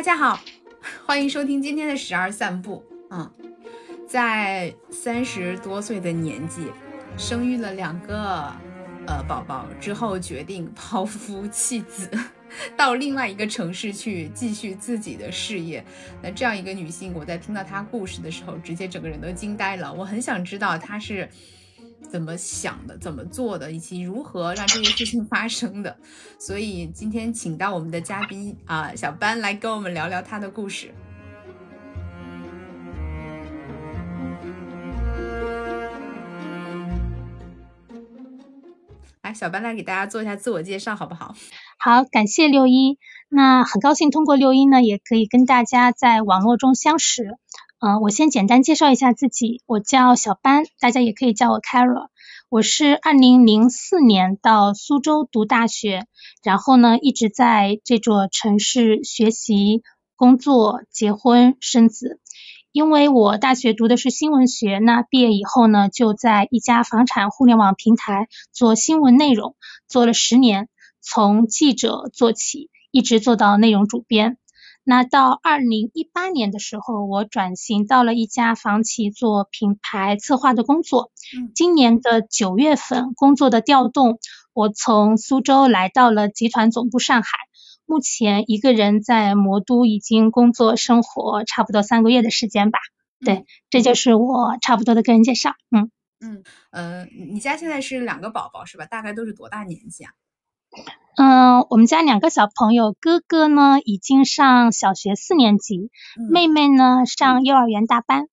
大家好，欢迎收听今天的十二散步。嗯，在三十多岁的年纪，生育了两个呃宝宝之后，决定抛夫弃子，到另外一个城市去继续自己的事业。那这样一个女性，我在听到她故事的时候，直接整个人都惊呆了。我很想知道她是。怎么想的，怎么做的，以及如何让这件事情发生的。所以今天请到我们的嘉宾啊，小班来跟我们聊聊他的故事。来，小班来给大家做一下自我介绍，好不好？好，感谢六一。那很高兴通过六一呢，也可以跟大家在网络中相识。嗯，我先简单介绍一下自己，我叫小班，大家也可以叫我 Carol。我是二零零四年到苏州读大学，然后呢一直在这座城市学习、工作、结婚、生子。因为我大学读的是新闻学，那毕业以后呢就在一家房产互联网平台做新闻内容，做了十年，从记者做起，一直做到内容主编。那到二零一八年的时候，我转型到了一家房企做品牌策划的工作。今年的九月份，工作的调动，我从苏州来到了集团总部上海。目前一个人在魔都已经工作生活差不多三个月的时间吧。对，这就是我差不多的个人介绍。嗯嗯呃，你家现在是两个宝宝是吧？大概都是多大年纪啊？嗯，我们家两个小朋友，哥哥呢已经上小学四年级，妹妹呢上幼儿园大班，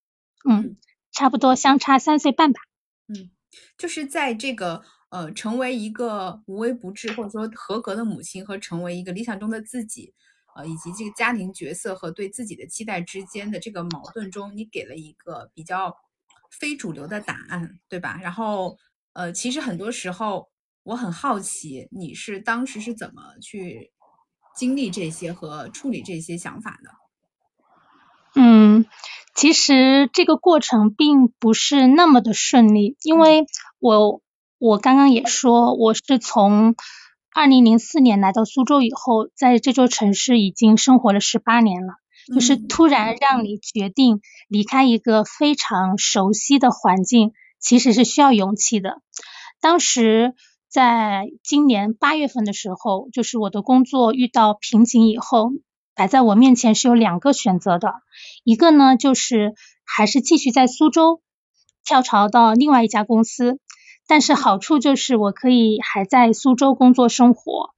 嗯，差不多相差三岁半吧。嗯，就是在这个呃成为一个无微不至或者说合格的母亲和成为一个理想中的自己，呃以及这个家庭角色和对自己的期待之间的这个矛盾中，你给了一个比较非主流的答案，对吧？然后呃，其实很多时候。我很好奇，你是当时是怎么去经历这些和处理这些想法的？嗯，其实这个过程并不是那么的顺利，因为我我刚刚也说，我是从二零零四年来到苏州以后，在这座城市已经生活了十八年了，就是突然让你决定离开一个非常熟悉的环境，其实是需要勇气的。当时。在今年八月份的时候，就是我的工作遇到瓶颈以后，摆在我面前是有两个选择的，一个呢就是还是继续在苏州跳槽到另外一家公司，但是好处就是我可以还在苏州工作生活，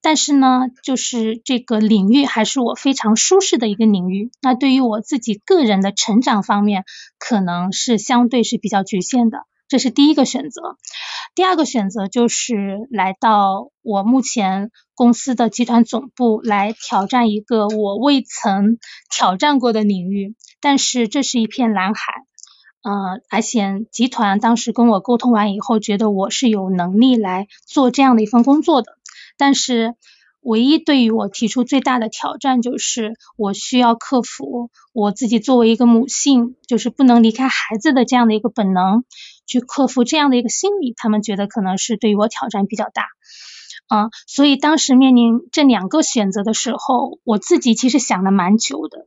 但是呢就是这个领域还是我非常舒适的一个领域，那对于我自己个人的成长方面，可能是相对是比较局限的。这是第一个选择，第二个选择就是来到我目前公司的集团总部来挑战一个我未曾挑战过的领域，但是这是一片蓝海，呃，而且集团当时跟我沟通完以后，觉得我是有能力来做这样的一份工作的，但是唯一对于我提出最大的挑战就是我需要克服我自己作为一个母性，就是不能离开孩子的这样的一个本能。去克服这样的一个心理，他们觉得可能是对于我挑战比较大，啊，所以当时面临这两个选择的时候，我自己其实想了蛮久的，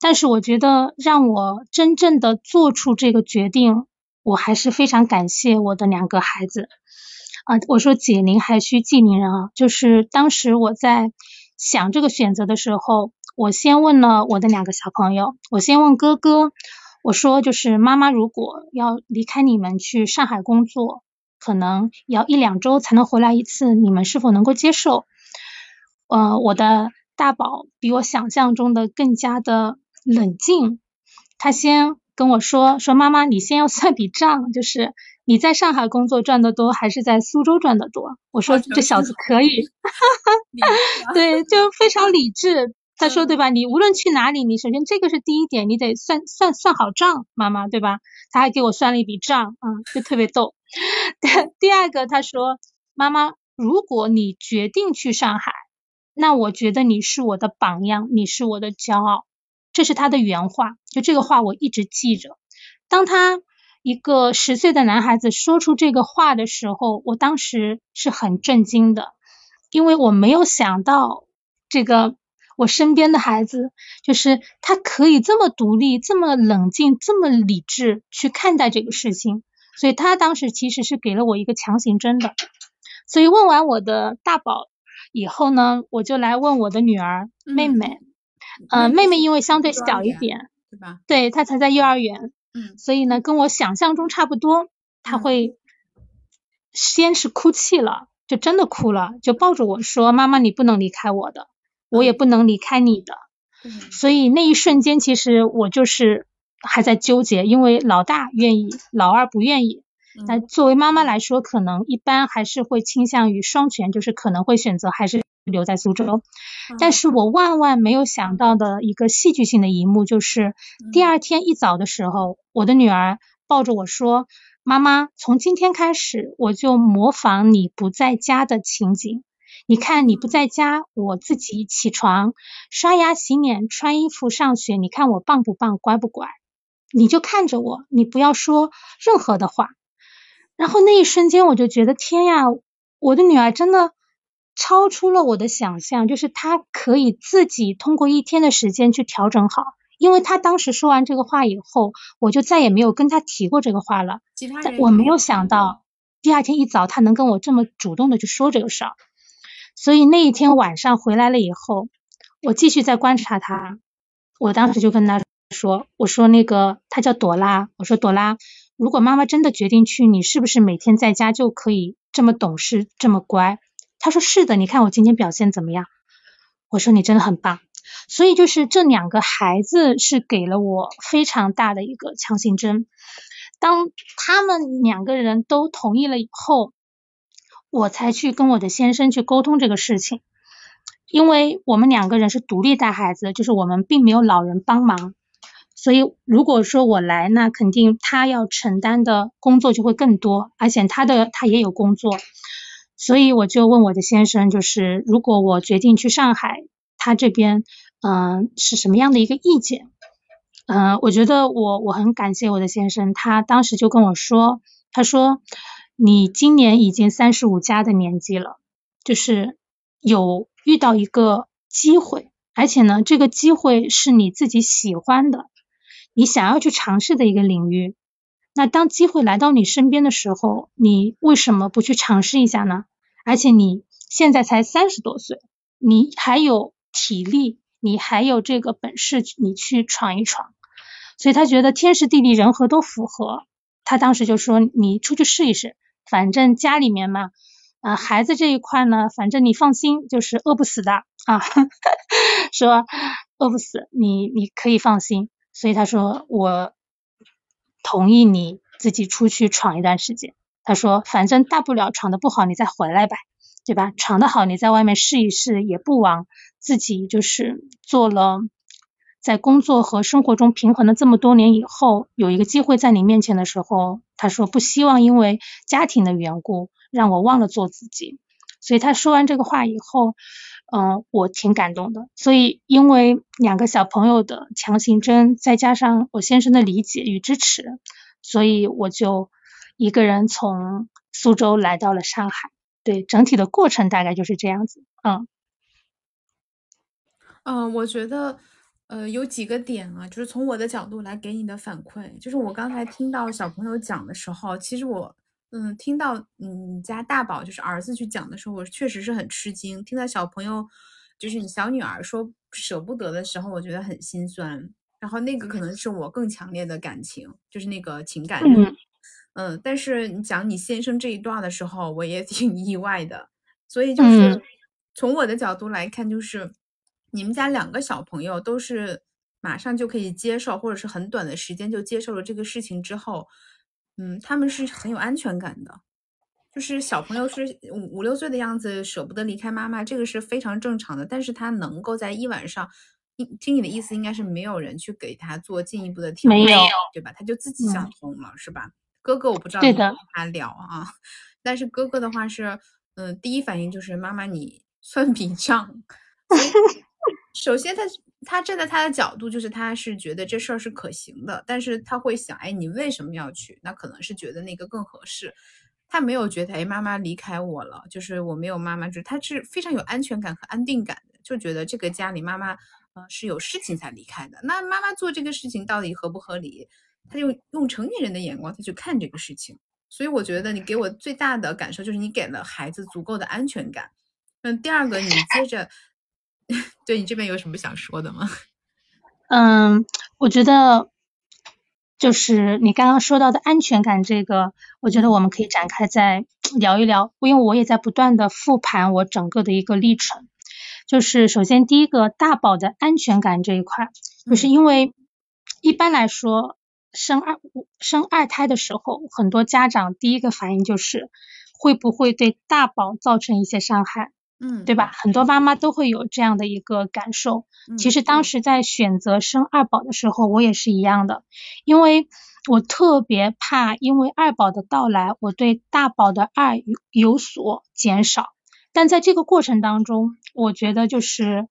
但是我觉得让我真正的做出这个决定，我还是非常感谢我的两个孩子，啊，我说解铃还须系铃人啊，就是当时我在想这个选择的时候，我先问了我的两个小朋友，我先问哥哥。我说，就是妈妈如果要离开你们去上海工作，可能要一两周才能回来一次，你们是否能够接受？呃，我的大宝比我想象中的更加的冷静，他先跟我说说妈妈，你先要算笔账，就是你在上海工作赚的多，还是在苏州赚的多？我说这小子可以，对，就非常理智。他说对吧？你无论去哪里，你首先这个是第一点，你得算算算好账，妈妈对吧？他还给我算了一笔账，嗯，就特别逗。第二个他说，妈妈，如果你决定去上海，那我觉得你是我的榜样，你是我的骄傲，这是他的原话，就这个话我一直记着。当他一个十岁的男孩子说出这个话的时候，我当时是很震惊的，因为我没有想到这个。我身边的孩子，就是他可以这么独立、这么冷静、这么理智去看待这个事情，所以他当时其实是给了我一个强行针的。所以问完我的大宝以后呢，我就来问我的女儿妹妹，呃，妹妹因为相对小一点，对吧？对，她才在幼儿园，嗯，所以呢，跟我想象中差不多，她会先是哭泣了，就真的哭了，就抱着我说：“妈妈，你不能离开我的。”我也不能离开你的，所以那一瞬间，其实我就是还在纠结，因为老大愿意，老二不愿意。那作为妈妈来说，可能一般还是会倾向于双全，就是可能会选择还是留在苏州。但是我万万没有想到的一个戏剧性的一幕，就是第二天一早的时候，我的女儿抱着我说：“妈妈，从今天开始，我就模仿你不在家的情景。”你看你不在家，我自己起床、刷牙、洗脸、穿衣服、上学。你看我棒不棒，乖不乖？你就看着我，你不要说任何的话。然后那一瞬间，我就觉得天呀，我的女儿真的超出了我的想象，就是她可以自己通过一天的时间去调整好。因为她当时说完这个话以后，我就再也没有跟她提过这个话了。但我没有想到，第二天一早她能跟我这么主动的去说这个事儿。所以那一天晚上回来了以后，我继续在观察他。我当时就跟他说：“我说那个他叫朵拉，我说朵拉，如果妈妈真的决定去，你是不是每天在家就可以这么懂事、这么乖？”他说：“是的，你看我今天表现怎么样？”我说：“你真的很棒。”所以就是这两个孩子是给了我非常大的一个强心针。当他们两个人都同意了以后。我才去跟我的先生去沟通这个事情，因为我们两个人是独立带孩子，就是我们并没有老人帮忙，所以如果说我来，那肯定他要承担的工作就会更多，而且他的他也有工作，所以我就问我的先生，就是如果我决定去上海，他这边嗯是什么样的一个意见？嗯，我觉得我我很感谢我的先生，他当时就跟我说，他说。你今年已经三十五加的年纪了，就是有遇到一个机会，而且呢，这个机会是你自己喜欢的，你想要去尝试的一个领域。那当机会来到你身边的时候，你为什么不去尝试一下呢？而且你现在才三十多岁，你还有体力，你还有这个本事，你去闯一闯。所以他觉得天时地利人和都符合，他当时就说你出去试一试。反正家里面嘛，呃，孩子这一块呢，反正你放心，就是饿不死的啊，说饿不死，你你可以放心。所以他说我同意你自己出去闯一段时间。他说反正大不了闯的不好你再回来呗，对吧？闯的好你在外面试一试，也不枉自己就是做了。在工作和生活中平衡了这么多年以后，有一个机会在你面前的时候，他说不希望因为家庭的缘故让我忘了做自己。所以他说完这个话以后，嗯，我挺感动的。所以因为两个小朋友的强行针，再加上我先生的理解与支持，所以我就一个人从苏州来到了上海。对，整体的过程大概就是这样子。嗯，嗯，我觉得。呃，有几个点啊，就是从我的角度来给你的反馈，就是我刚才听到小朋友讲的时候，其实我，嗯，听到你家大宝就是儿子去讲的时候，我确实是很吃惊。听到小朋友，就是你小女儿说舍不得的时候，我觉得很心酸。然后那个可能是我更强烈的感情，就是那个情感。嗯，但是你讲你先生这一段的时候，我也挺意外的。所以就是从我的角度来看，就是。你们家两个小朋友都是马上就可以接受，或者是很短的时间就接受了这个事情之后，嗯，他们是很有安全感的。就是小朋友是五五六岁的样子，舍不得离开妈妈，这个是非常正常的。但是他能够在一晚上，听你的意思，应该是没有人去给他做进一步的调，没有，对吧？他就自己想通了，是吧？哥哥我不知道，你跟他聊啊。但是哥哥的话是，嗯，第一反应就是妈妈，你算 笔账。首先，他他站在他的角度，就是他是觉得这事儿是可行的，但是他会想，哎，你为什么要去？那可能是觉得那个更合适。他没有觉得，哎，妈妈离开我了，就是我没有妈妈，就是他是非常有安全感和安定感的，就觉得这个家里妈妈呃是有事情才离开的。那妈妈做这个事情到底合不合理？他就用成年人的眼光他去看这个事情。所以我觉得你给我最大的感受就是你给了孩子足够的安全感。嗯，第二个你接着，对你这边有什么想说的吗？嗯，我觉得就是你刚刚说到的安全感这个，我觉得我们可以展开再聊一聊，因为我也在不断的复盘我整个的一个历程。就是首先第一个大宝的安全感这一块，就是因为一般来说。生二生二胎的时候，很多家长第一个反应就是会不会对大宝造成一些伤害，嗯，对吧？很多妈妈都会有这样的一个感受。其实当时在选择生二宝的时候，我也是一样的，因为我特别怕因为二宝的到来，我对大宝的爱有有所减少。但在这个过程当中，我觉得就是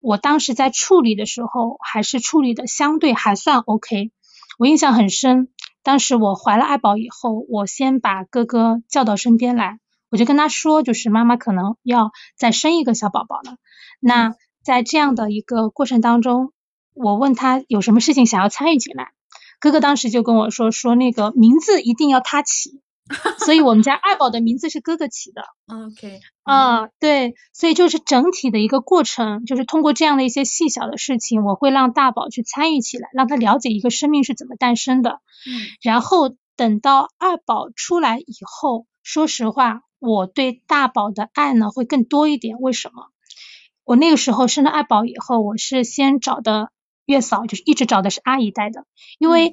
我当时在处理的时候，还是处理的相对还算 OK。我印象很深，当时我怀了二宝以后，我先把哥哥叫到身边来，我就跟他说，就是妈妈可能要再生一个小宝宝了。那在这样的一个过程当中，我问他有什么事情想要参与进来，哥哥当时就跟我说，说那个名字一定要他起。所以我们家二宝的名字是哥哥起的。OK，啊，对，所以就是整体的一个过程，就是通过这样的一些细小的事情，我会让大宝去参与起来，让他了解一个生命是怎么诞生的。嗯，然后等到二宝出来以后，说实话，我对大宝的爱呢会更多一点。为什么？我那个时候生了二宝以后，我是先找的月嫂，就是一直找的是阿姨带的，因为。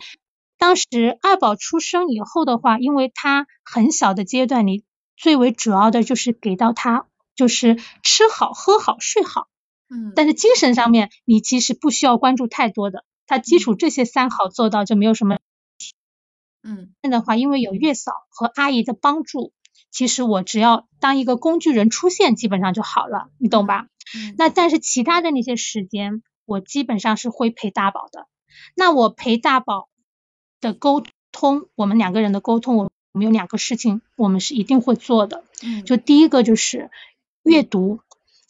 当时二宝出生以后的话，因为他很小的阶段，你最为主要的就是给到他就是吃好喝好睡好，嗯，但是精神上面你其实不需要关注太多的，他基础这些三好做到就没有什么，嗯，的话因为有月嫂和阿姨的帮助，其实我只要当一个工具人出现，基本上就好了，你懂吧？嗯，那但是其他的那些时间，我基本上是会陪大宝的，那我陪大宝。的沟通，我们两个人的沟通，我我们有两个事情，我们是一定会做的。嗯，就第一个就是阅读，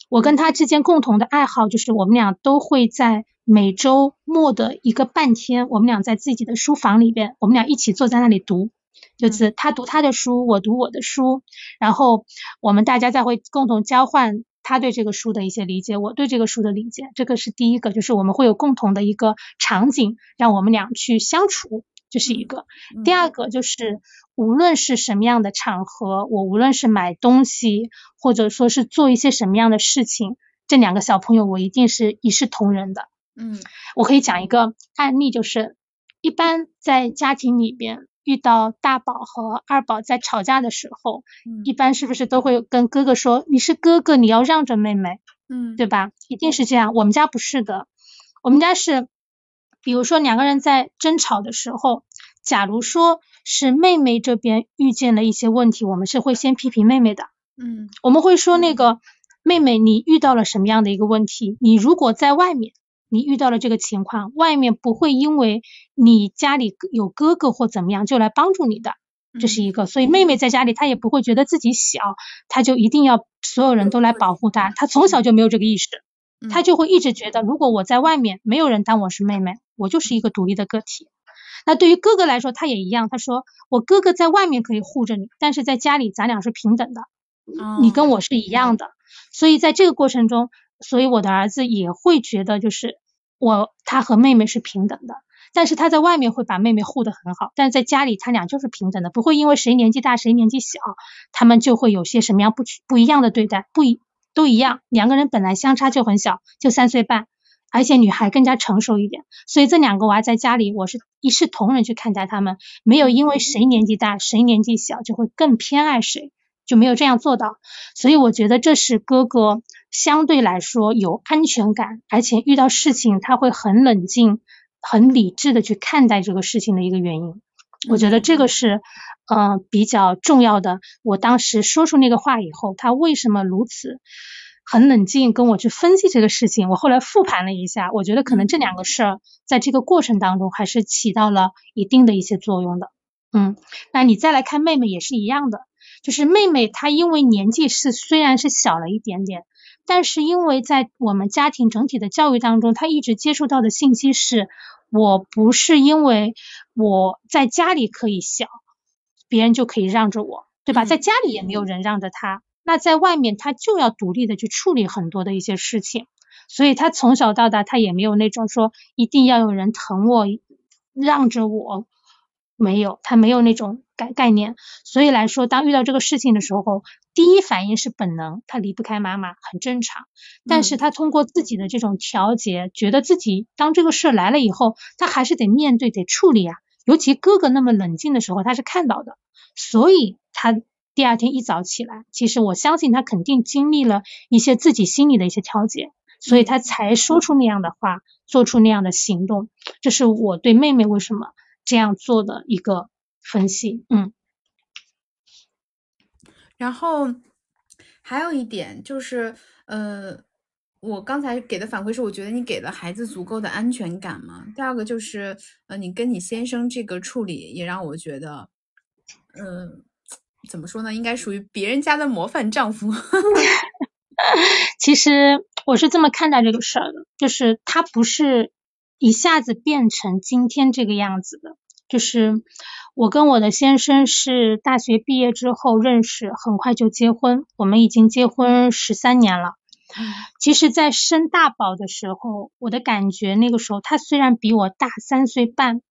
我跟他之间共同的爱好就是我们俩都会在每周末的一个半天，我们俩在自己的书房里边，我们俩一起坐在那里读，就是他读他的书，我读我的书，然后我们大家再会共同交换他对这个书的一些理解，我对这个书的理解，这个是第一个，就是我们会有共同的一个场景，让我们俩去相处。这是一个，第二个就是无论是什么样的场合，我无论是买东西，或者说是做一些什么样的事情，这两个小朋友我一定是一视同仁的。嗯，我可以讲一个案例，就是一般在家庭里边遇到大宝和二宝在吵架的时候，一般是不是都会跟哥哥说你是哥哥，你要让着妹妹，嗯，对吧？一定是这样。我们家不是的，我们家是。比如说两个人在争吵的时候，假如说是妹妹这边遇见了一些问题，我们是会先批评妹妹的。嗯，我们会说那个妹妹，你遇到了什么样的一个问题？你如果在外面，你遇到了这个情况，外面不会因为你家里有哥哥或怎么样就来帮助你的，这是一个。所以妹妹在家里，她也不会觉得自己小，她就一定要所有人都来保护她。她从小就没有这个意识，她就会一直觉得，如果我在外面，没有人当我是妹妹。我就是一个独立的个体，那对于哥哥来说，他也一样。他说，我哥哥在外面可以护着你，但是在家里咱俩是平等的，你跟我是一样的。所以在这个过程中，所以我的儿子也会觉得，就是我他和妹妹是平等的，但是他在外面会把妹妹护得很好，但是在家里他俩就是平等的，不会因为谁年纪大谁年纪小，他们就会有些什么样不不一样的对待，不一都一样，两个人本来相差就很小，就三岁半。而且女孩更加成熟一点，所以这两个娃在家里，我是一视同仁去看待他们，没有因为谁年纪大谁年纪小就会更偏爱谁，就没有这样做到。所以我觉得这是哥哥相对来说有安全感，而且遇到事情他会很冷静、很理智的去看待这个事情的一个原因。我觉得这个是嗯比较重要的。我当时说出那个话以后，他为什么如此？很冷静跟我去分析这个事情，我后来复盘了一下，我觉得可能这两个事儿在这个过程当中还是起到了一定的一些作用的。嗯，那你再来看妹妹也是一样的，就是妹妹她因为年纪是虽然是小了一点点，但是因为在我们家庭整体的教育当中，她一直接触到的信息是，我不是因为我在家里可以小，别人就可以让着我，对吧？在家里也没有人让着她，那在外面她就要独立的去处理很多的一些事情，所以她从小到大她也没有那种说一定要有人疼我，让着我。没有，他没有那种概概念，所以来说，当遇到这个事情的时候，第一反应是本能，他离不开妈妈，很正常。但是他通过自己的这种调节，觉得自己当这个事来了以后，他还是得面对，得处理啊。尤其哥哥那么冷静的时候，他是看到的，所以他第二天一早起来，其实我相信他肯定经历了一些自己心里的一些调节，所以他才说出那样的话，做出那样的行动。这是我对妹妹为什么。这样做的一个分析，嗯，然后还有一点就是，呃，我刚才给的反馈是，我觉得你给了孩子足够的安全感嘛。第二个就是，呃，你跟你先生这个处理也让我觉得，嗯，怎么说呢？应该属于别人家的模范丈夫。其实我是这么看待这个事儿的，就是他不是。一下子变成今天这个样子的，就是我跟我的先生是大学毕业之后认识，很快就结婚，我们已经结婚十三年了。其实，在生大宝的时候，我的感觉那个时候他虽然比我大三岁半，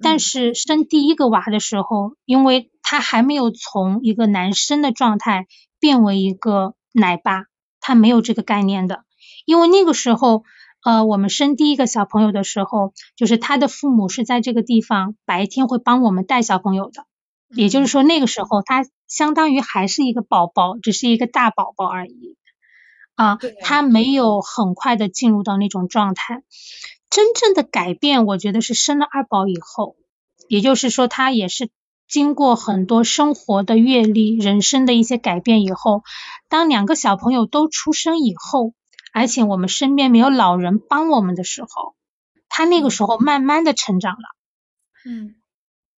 但是生第一个娃的时候，因为他还没有从一个男生的状态变为一个奶爸，他没有这个概念的，因为那个时候。呃，我们生第一个小朋友的时候，就是他的父母是在这个地方白天会帮我们带小朋友的，也就是说那个时候他相当于还是一个宝宝，只是一个大宝宝而已啊，他没有很快的进入到那种状态。真正的改变，我觉得是生了二宝以后，也就是说他也是经过很多生活的阅历、人生的一些改变以后，当两个小朋友都出生以后。而且我们身边没有老人帮我们的时候，他那个时候慢慢的成长了。嗯，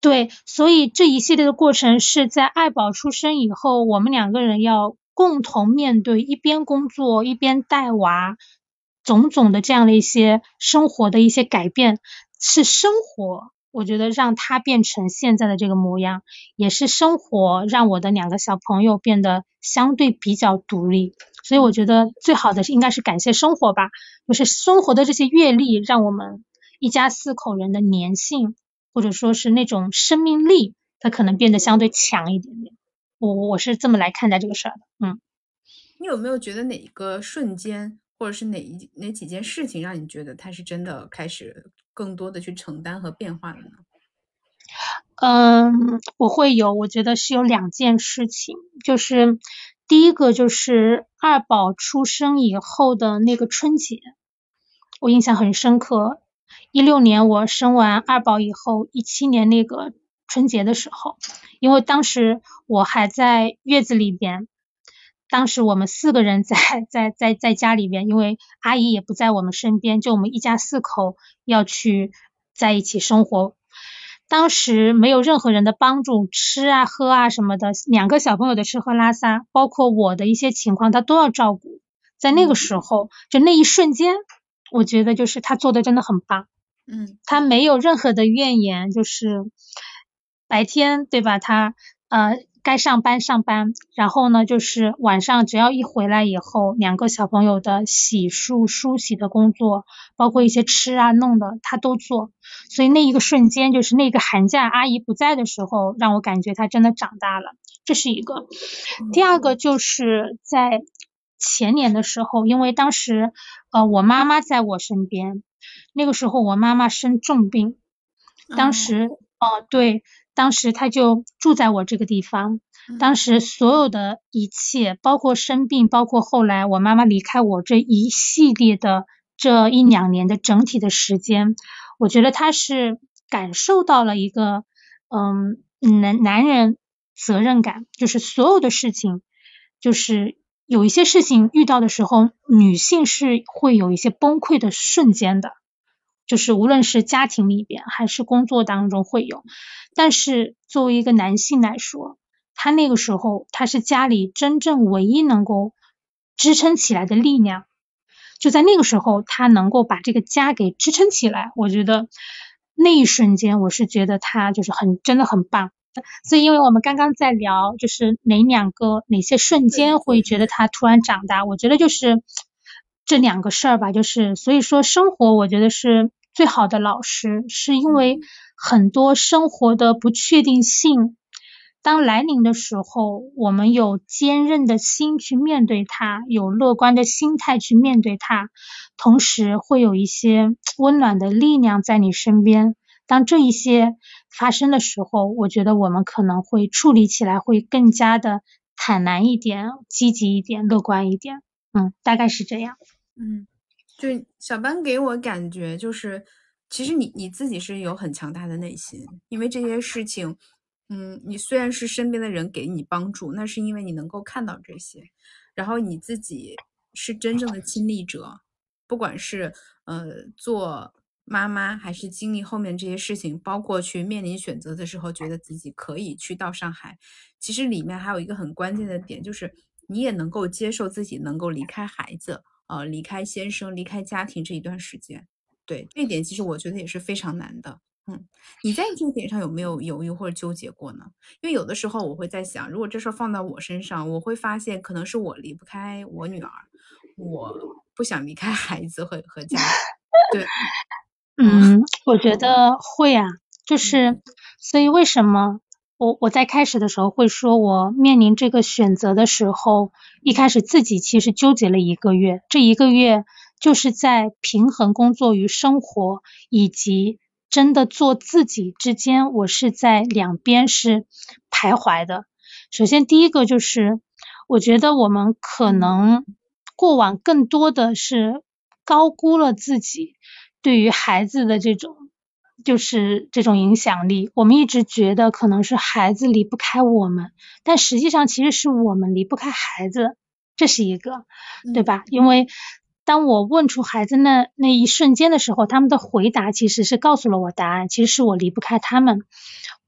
对，所以这一系列的过程是在爱宝出生以后，我们两个人要共同面对，一边工作一边带娃，种种的这样的一些生活的一些改变，是生活，我觉得让他变成现在的这个模样，也是生活让我的两个小朋友变得相对比较独立。所以我觉得最好的是应该是感谢生活吧，就是生活的这些阅历，让我们一家四口人的粘性，或者说是那种生命力，它可能变得相对强一点点。我我是这么来看待这个事儿的。嗯，你有没有觉得哪一个瞬间，或者是哪一哪几件事情，让你觉得他是真的开始更多的去承担和变化了呢？嗯，我会有，我觉得是有两件事情，就是。第一个就是二宝出生以后的那个春节，我印象很深刻。一六年我生完二宝以后，一七年那个春节的时候，因为当时我还在月子里边，当时我们四个人在 在在在家里边，因为阿姨也不在我们身边，就我们一家四口要去在一起生活。当时没有任何人的帮助，吃啊喝啊什么的，两个小朋友的吃喝拉撒，包括我的一些情况，他都要照顾。在那个时候，就那一瞬间，我觉得就是他做的真的很棒。嗯，他没有任何的怨言，就是白天对吧？他呃。该上班上班，然后呢，就是晚上只要一回来以后，两个小朋友的洗漱、梳洗的工作，包括一些吃啊弄的，他都做。所以那一个瞬间，就是那个寒假阿姨不在的时候，让我感觉他真的长大了。这是一个。第二个就是在前年的时候，因为当时呃我妈妈在我身边，那个时候我妈妈生重病，当时哦对。当时他就住在我这个地方，当时所有的一切，包括生病，包括后来我妈妈离开我这一系列的这一两年的整体的时间，我觉得他是感受到了一个嗯男男人责任感，就是所有的事情，就是有一些事情遇到的时候，女性是会有一些崩溃的瞬间的。就是无论是家庭里边还是工作当中会有，但是作为一个男性来说，他那个时候他是家里真正唯一能够支撑起来的力量。就在那个时候，他能够把这个家给支撑起来。我觉得那一瞬间，我是觉得他就是很真的很棒。所以，因为我们刚刚在聊，就是哪两个哪些瞬间会觉得他突然长大，我觉得就是这两个事儿吧。就是所以说，生活我觉得是最好的老师，是因为很多生活的不确定性。当来临的时候，我们有坚韧的心去面对它，有乐观的心态去面对它，同时会有一些温暖的力量在你身边。当这一些发生的时候，我觉得我们可能会处理起来会更加的坦然一点、积极一点、乐观一点。嗯，大概是这样。嗯，就小班给我感觉就是，其实你你自己是有很强大的内心，因为这些事情。嗯，你虽然是身边的人给你帮助，那是因为你能够看到这些，然后你自己是真正的亲历者，不管是呃做妈妈，还是经历后面这些事情，包括去面临选择的时候，觉得自己可以去到上海，其实里面还有一个很关键的点，就是你也能够接受自己能够离开孩子，呃，离开先生，离开家庭这一段时间，对这一点，其实我觉得也是非常难的。嗯，你在这个点上有没有犹豫或者纠结过呢？因为有的时候我会在想，如果这事儿放到我身上，我会发现可能是我离不开我女儿，我不想离开孩子和和家。对，嗯，我觉得会啊，就是所以为什么我我在开始的时候会说我面临这个选择的时候，一开始自己其实纠结了一个月，这一个月就是在平衡工作与生活以及。真的做自己之间，我是在两边是徘徊的。首先，第一个就是，我觉得我们可能过往更多的是高估了自己对于孩子的这种，就是这种影响力。我们一直觉得可能是孩子离不开我们，但实际上其实是我们离不开孩子，这是一个，对吧？因为。当我问出孩子那那一瞬间的时候，他们的回答其实是告诉了我答案，其实是我离不开他们。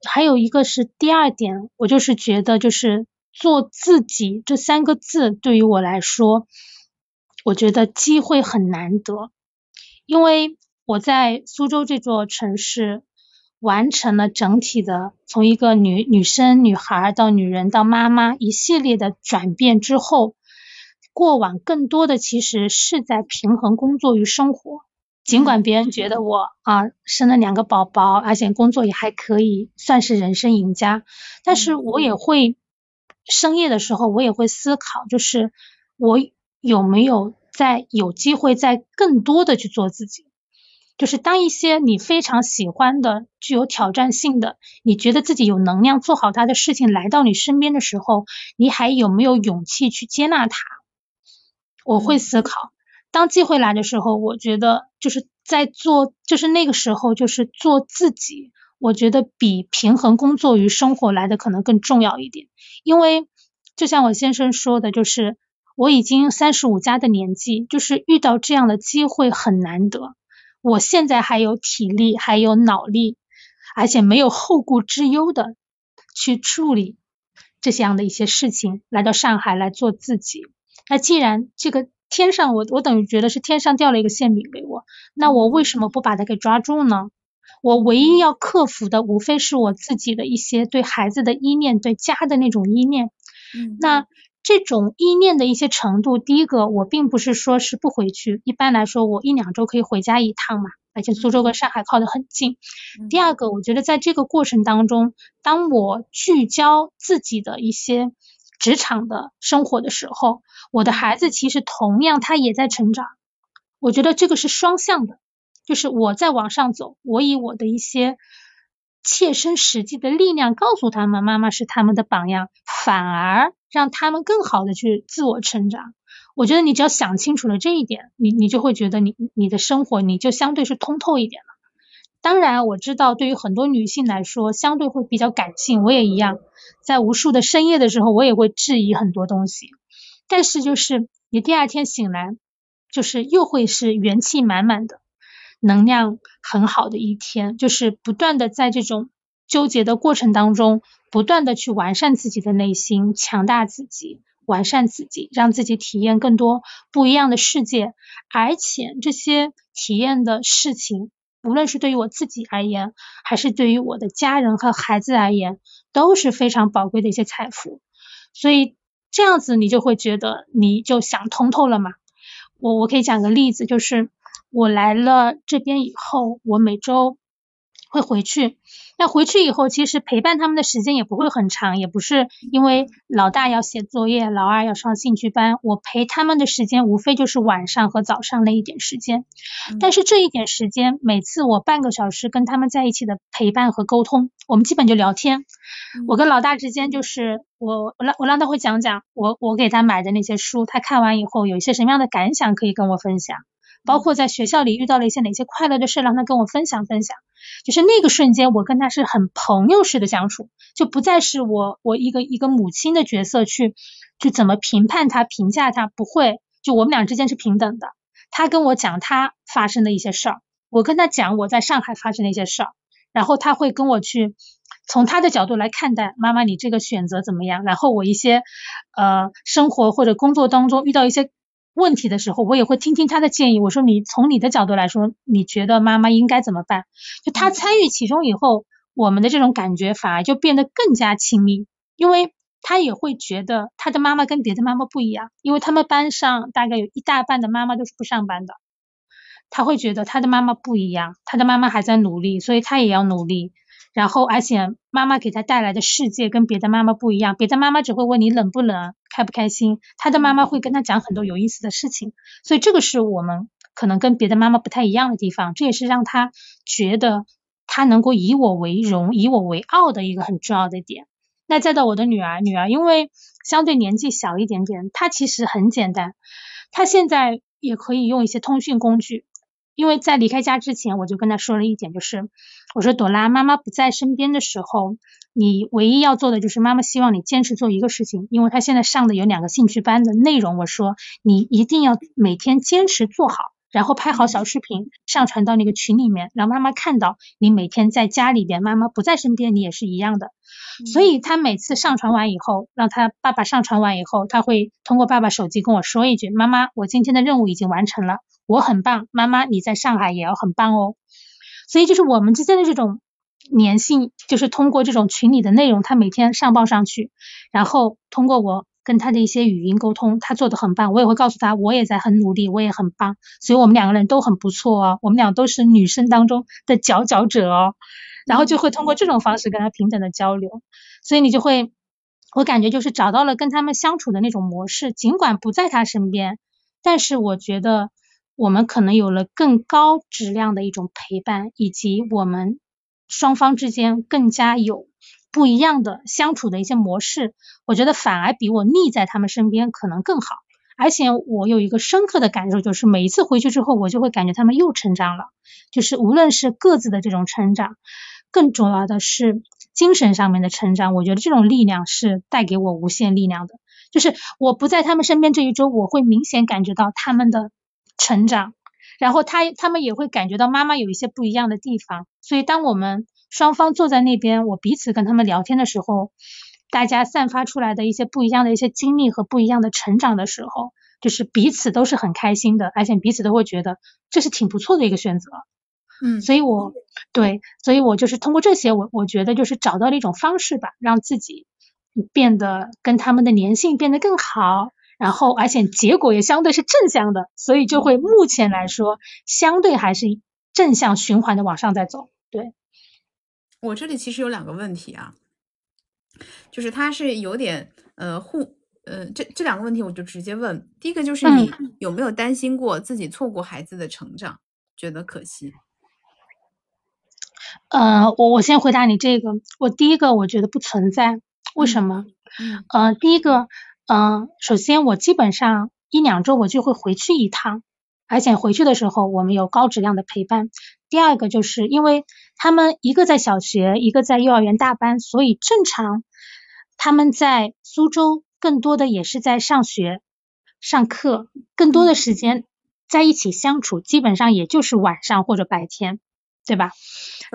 还有一个是第二点，我就是觉得就是做自己这三个字对于我来说，我觉得机会很难得，因为我在苏州这座城市完成了整体的从一个女女生女孩到女人到妈妈一系列的转变之后。过往更多的其实是在平衡工作与生活，尽管别人觉得我啊生了两个宝宝，而且工作也还可以，算是人生赢家，但是我也会深夜的时候，我也会思考，就是我有没有在有机会在更多的去做自己，就是当一些你非常喜欢的、具有挑战性的，你觉得自己有能量做好它的事情来到你身边的时候，你还有没有勇气去接纳它？我会思考，当机会来的时候，我觉得就是在做，就是那个时候，就是做自己。我觉得比平衡工作与生活来的可能更重要一点，因为就像我先生说的，就是我已经三十五加的年纪，就是遇到这样的机会很难得。我现在还有体力，还有脑力，而且没有后顾之忧的去处理这样的一些事情，来到上海来做自己。那既然这个天上我我等于觉得是天上掉了一个馅饼给我，那我为什么不把它给抓住呢？我唯一要克服的无非是我自己的一些对孩子的依念，对家的那种依念。嗯，那这种依念的一些程度，第一个我并不是说是不回去，一般来说我一两周可以回家一趟嘛，而且苏州跟上海靠得很近。第二个，我觉得在这个过程当中，当我聚焦自己的一些。职场的生活的时候，我的孩子其实同样他也在成长。我觉得这个是双向的，就是我在往上走，我以我的一些切身实际的力量告诉他们，妈妈是他们的榜样，反而让他们更好的去自我成长。我觉得你只要想清楚了这一点，你你就会觉得你你的生活你就相对是通透一点了。当然，我知道对于很多女性来说，相对会比较感性，我也一样，在无数的深夜的时候，我也会质疑很多东西。但是，就是你第二天醒来，就是又会是元气满满的，能量很好的一天。就是不断的在这种纠结的过程当中，不断的去完善自己的内心，强大自己，完善自己，让自己体验更多不一样的世界，而且这些体验的事情，无论是对于我自己而言，还是对于我的家人和孩子而言，都是非常宝贵的一些财富。所以这样子，你就会觉得你就想通透了嘛。我我可以讲个例子，就是我来了这边以后，我每周会回去。那回去以后，其实陪伴他们的时间也不会很长，也不是因为老大要写作业，老二要上兴趣班，我陪他们的时间无非就是晚上和早上那一点时间。但是这一点时间，每次我半个小时跟他们在一起的陪伴和沟通，我们基本就聊天。我跟老大之间就是我我让我让他会讲讲我我给他买的那些书，他看完以后有一些什么样的感想可以跟我分享。包括在学校里遇到了一些哪些快乐的事，让他跟我分享分享。就是那个瞬间，我跟他是很朋友式的相处，就不再是我我一个一个母亲的角色去去怎么评判他、评价他，不会。就我们俩之间是平等的。他跟我讲他发生的一些事儿，我跟他讲我在上海发生的一些事儿，然后他会跟我去从他的角度来看待妈妈你这个选择怎么样。然后我一些呃生活或者工作当中遇到一些。问题的时候，我也会听听他的建议。我说你从你的角度来说，你觉得妈妈应该怎么办？就他参与其中以后，我们的这种感觉反而就变得更加亲密，因为他也会觉得他的妈妈跟别的妈妈不一样，因为他们班上大概有一大半的妈妈都是不上班的，他会觉得他的妈妈不一样，他的妈妈还在努力，所以他也要努力。然后，而且妈妈给他带来的世界跟别的妈妈不一样，别的妈妈只会问你冷不冷、开不开心，他的妈妈会跟他讲很多有意思的事情，所以这个是我们可能跟别的妈妈不太一样的地方，这也是让他觉得他能够以我为荣、以我为傲的一个很重要的点。那再到我的女儿，女儿因为相对年纪小一点点，她其实很简单，她现在也可以用一些通讯工具。因为在离开家之前，我就跟他说了一点，就是我说朵拉妈妈不在身边的时候，你唯一要做的就是妈妈希望你坚持做一个事情，因为她现在上的有两个兴趣班的内容，我说你一定要每天坚持做好，然后拍好小视频上传到那个群里面，让妈妈看到你每天在家里边，妈妈不在身边，你也是一样的。所以他每次上传完以后，让他爸爸上传完以后，他会通过爸爸手机跟我说一句：“妈妈，我今天的任务已经完成了。”我很棒，妈妈，你在上海也要很棒哦。所以就是我们之间的这种粘性，就是通过这种群里的内容，他每天上报上去，然后通过我跟他的一些语音沟通，他做的很棒，我也会告诉他，我也在很努力，我也很棒，所以我们两个人都很不错哦，我们俩都是女生当中的佼佼者哦。然后就会通过这种方式跟他平等的交流，所以你就会，我感觉就是找到了跟他们相处的那种模式，尽管不在他身边，但是我觉得。我们可能有了更高质量的一种陪伴，以及我们双方之间更加有不一样的相处的一些模式。我觉得反而比我腻在他们身边可能更好。而且我有一个深刻的感受，就是每一次回去之后，我就会感觉他们又成长了。就是无论是各自的这种成长，更重要的是精神上面的成长。我觉得这种力量是带给我无限力量的。就是我不在他们身边这一周，我会明显感觉到他们的。成长，然后他他们也会感觉到妈妈有一些不一样的地方，所以当我们双方坐在那边，我彼此跟他们聊天的时候，大家散发出来的一些不一样的一些经历和不一样的成长的时候，就是彼此都是很开心的，而且彼此都会觉得这是挺不错的一个选择。嗯，所以我对，所以我就是通过这些，我我觉得就是找到了一种方式吧，让自己变得跟他们的粘性变得更好。然后，而且结果也相对是正向的，所以就会目前来说，相对还是正向循环的往上在走。对，我这里其实有两个问题啊，就是它是有点呃互呃这这两个问题我就直接问，第一个就是你有没有担心过自己错过孩子的成长，觉得可惜？呃，我我先回答你这个，我第一个我觉得不存在，为什么？嗯，呃，第一个。嗯，首先我基本上一两周我就会回去一趟，而且回去的时候我们有高质量的陪伴。第二个就是因为他们一个在小学，一个在幼儿园大班，所以正常他们在苏州更多的也是在上学、上课，更多的时间在一起相处，基本上也就是晚上或者白天，对吧？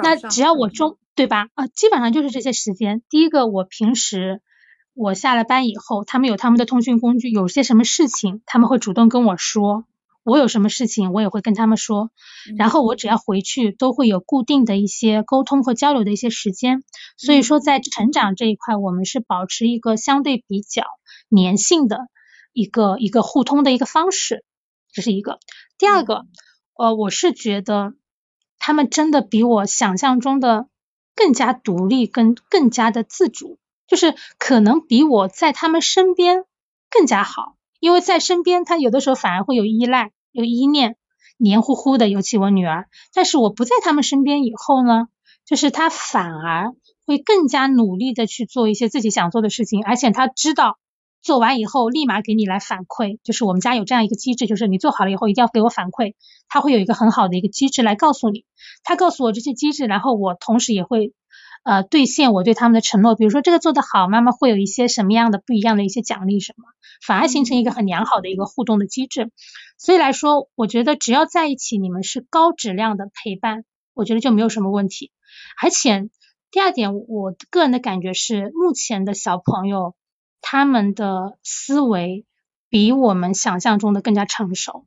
那只要我中对吧？啊，基本上就是这些时间。第一个我平时。我下了班以后，他们有他们的通讯工具，有些什么事情他们会主动跟我说，我有什么事情我也会跟他们说，然后我只要回去都会有固定的一些沟通和交流的一些时间，所以说在成长这一块，我们是保持一个相对比较粘性的一个一个互通的一个方式，这是一个。第二个，呃，我是觉得他们真的比我想象中的。更加独立，跟更加的自主，就是可能比我在他们身边更加好，因为在身边，他有的时候反而会有依赖，有依恋，黏糊糊的，尤其我女儿。但是我不在他们身边以后呢，就是他反而会更加努力的去做一些自己想做的事情，而且他知道。做完以后立马给你来反馈，就是我们家有这样一个机制，就是你做好了以后一定要给我反馈，他会有一个很好的一个机制来告诉你，他告诉我这些机制，然后我同时也会呃兑现我对他们的承诺，比如说这个做得好，妈妈会有一些什么样的不一样的一些奖励什么，反而形成一个很良好的一个互动的机制。所以来说，我觉得只要在一起，你们是高质量的陪伴，我觉得就没有什么问题。而且第二点，我个人的感觉是，目前的小朋友。他们的思维比我们想象中的更加成熟，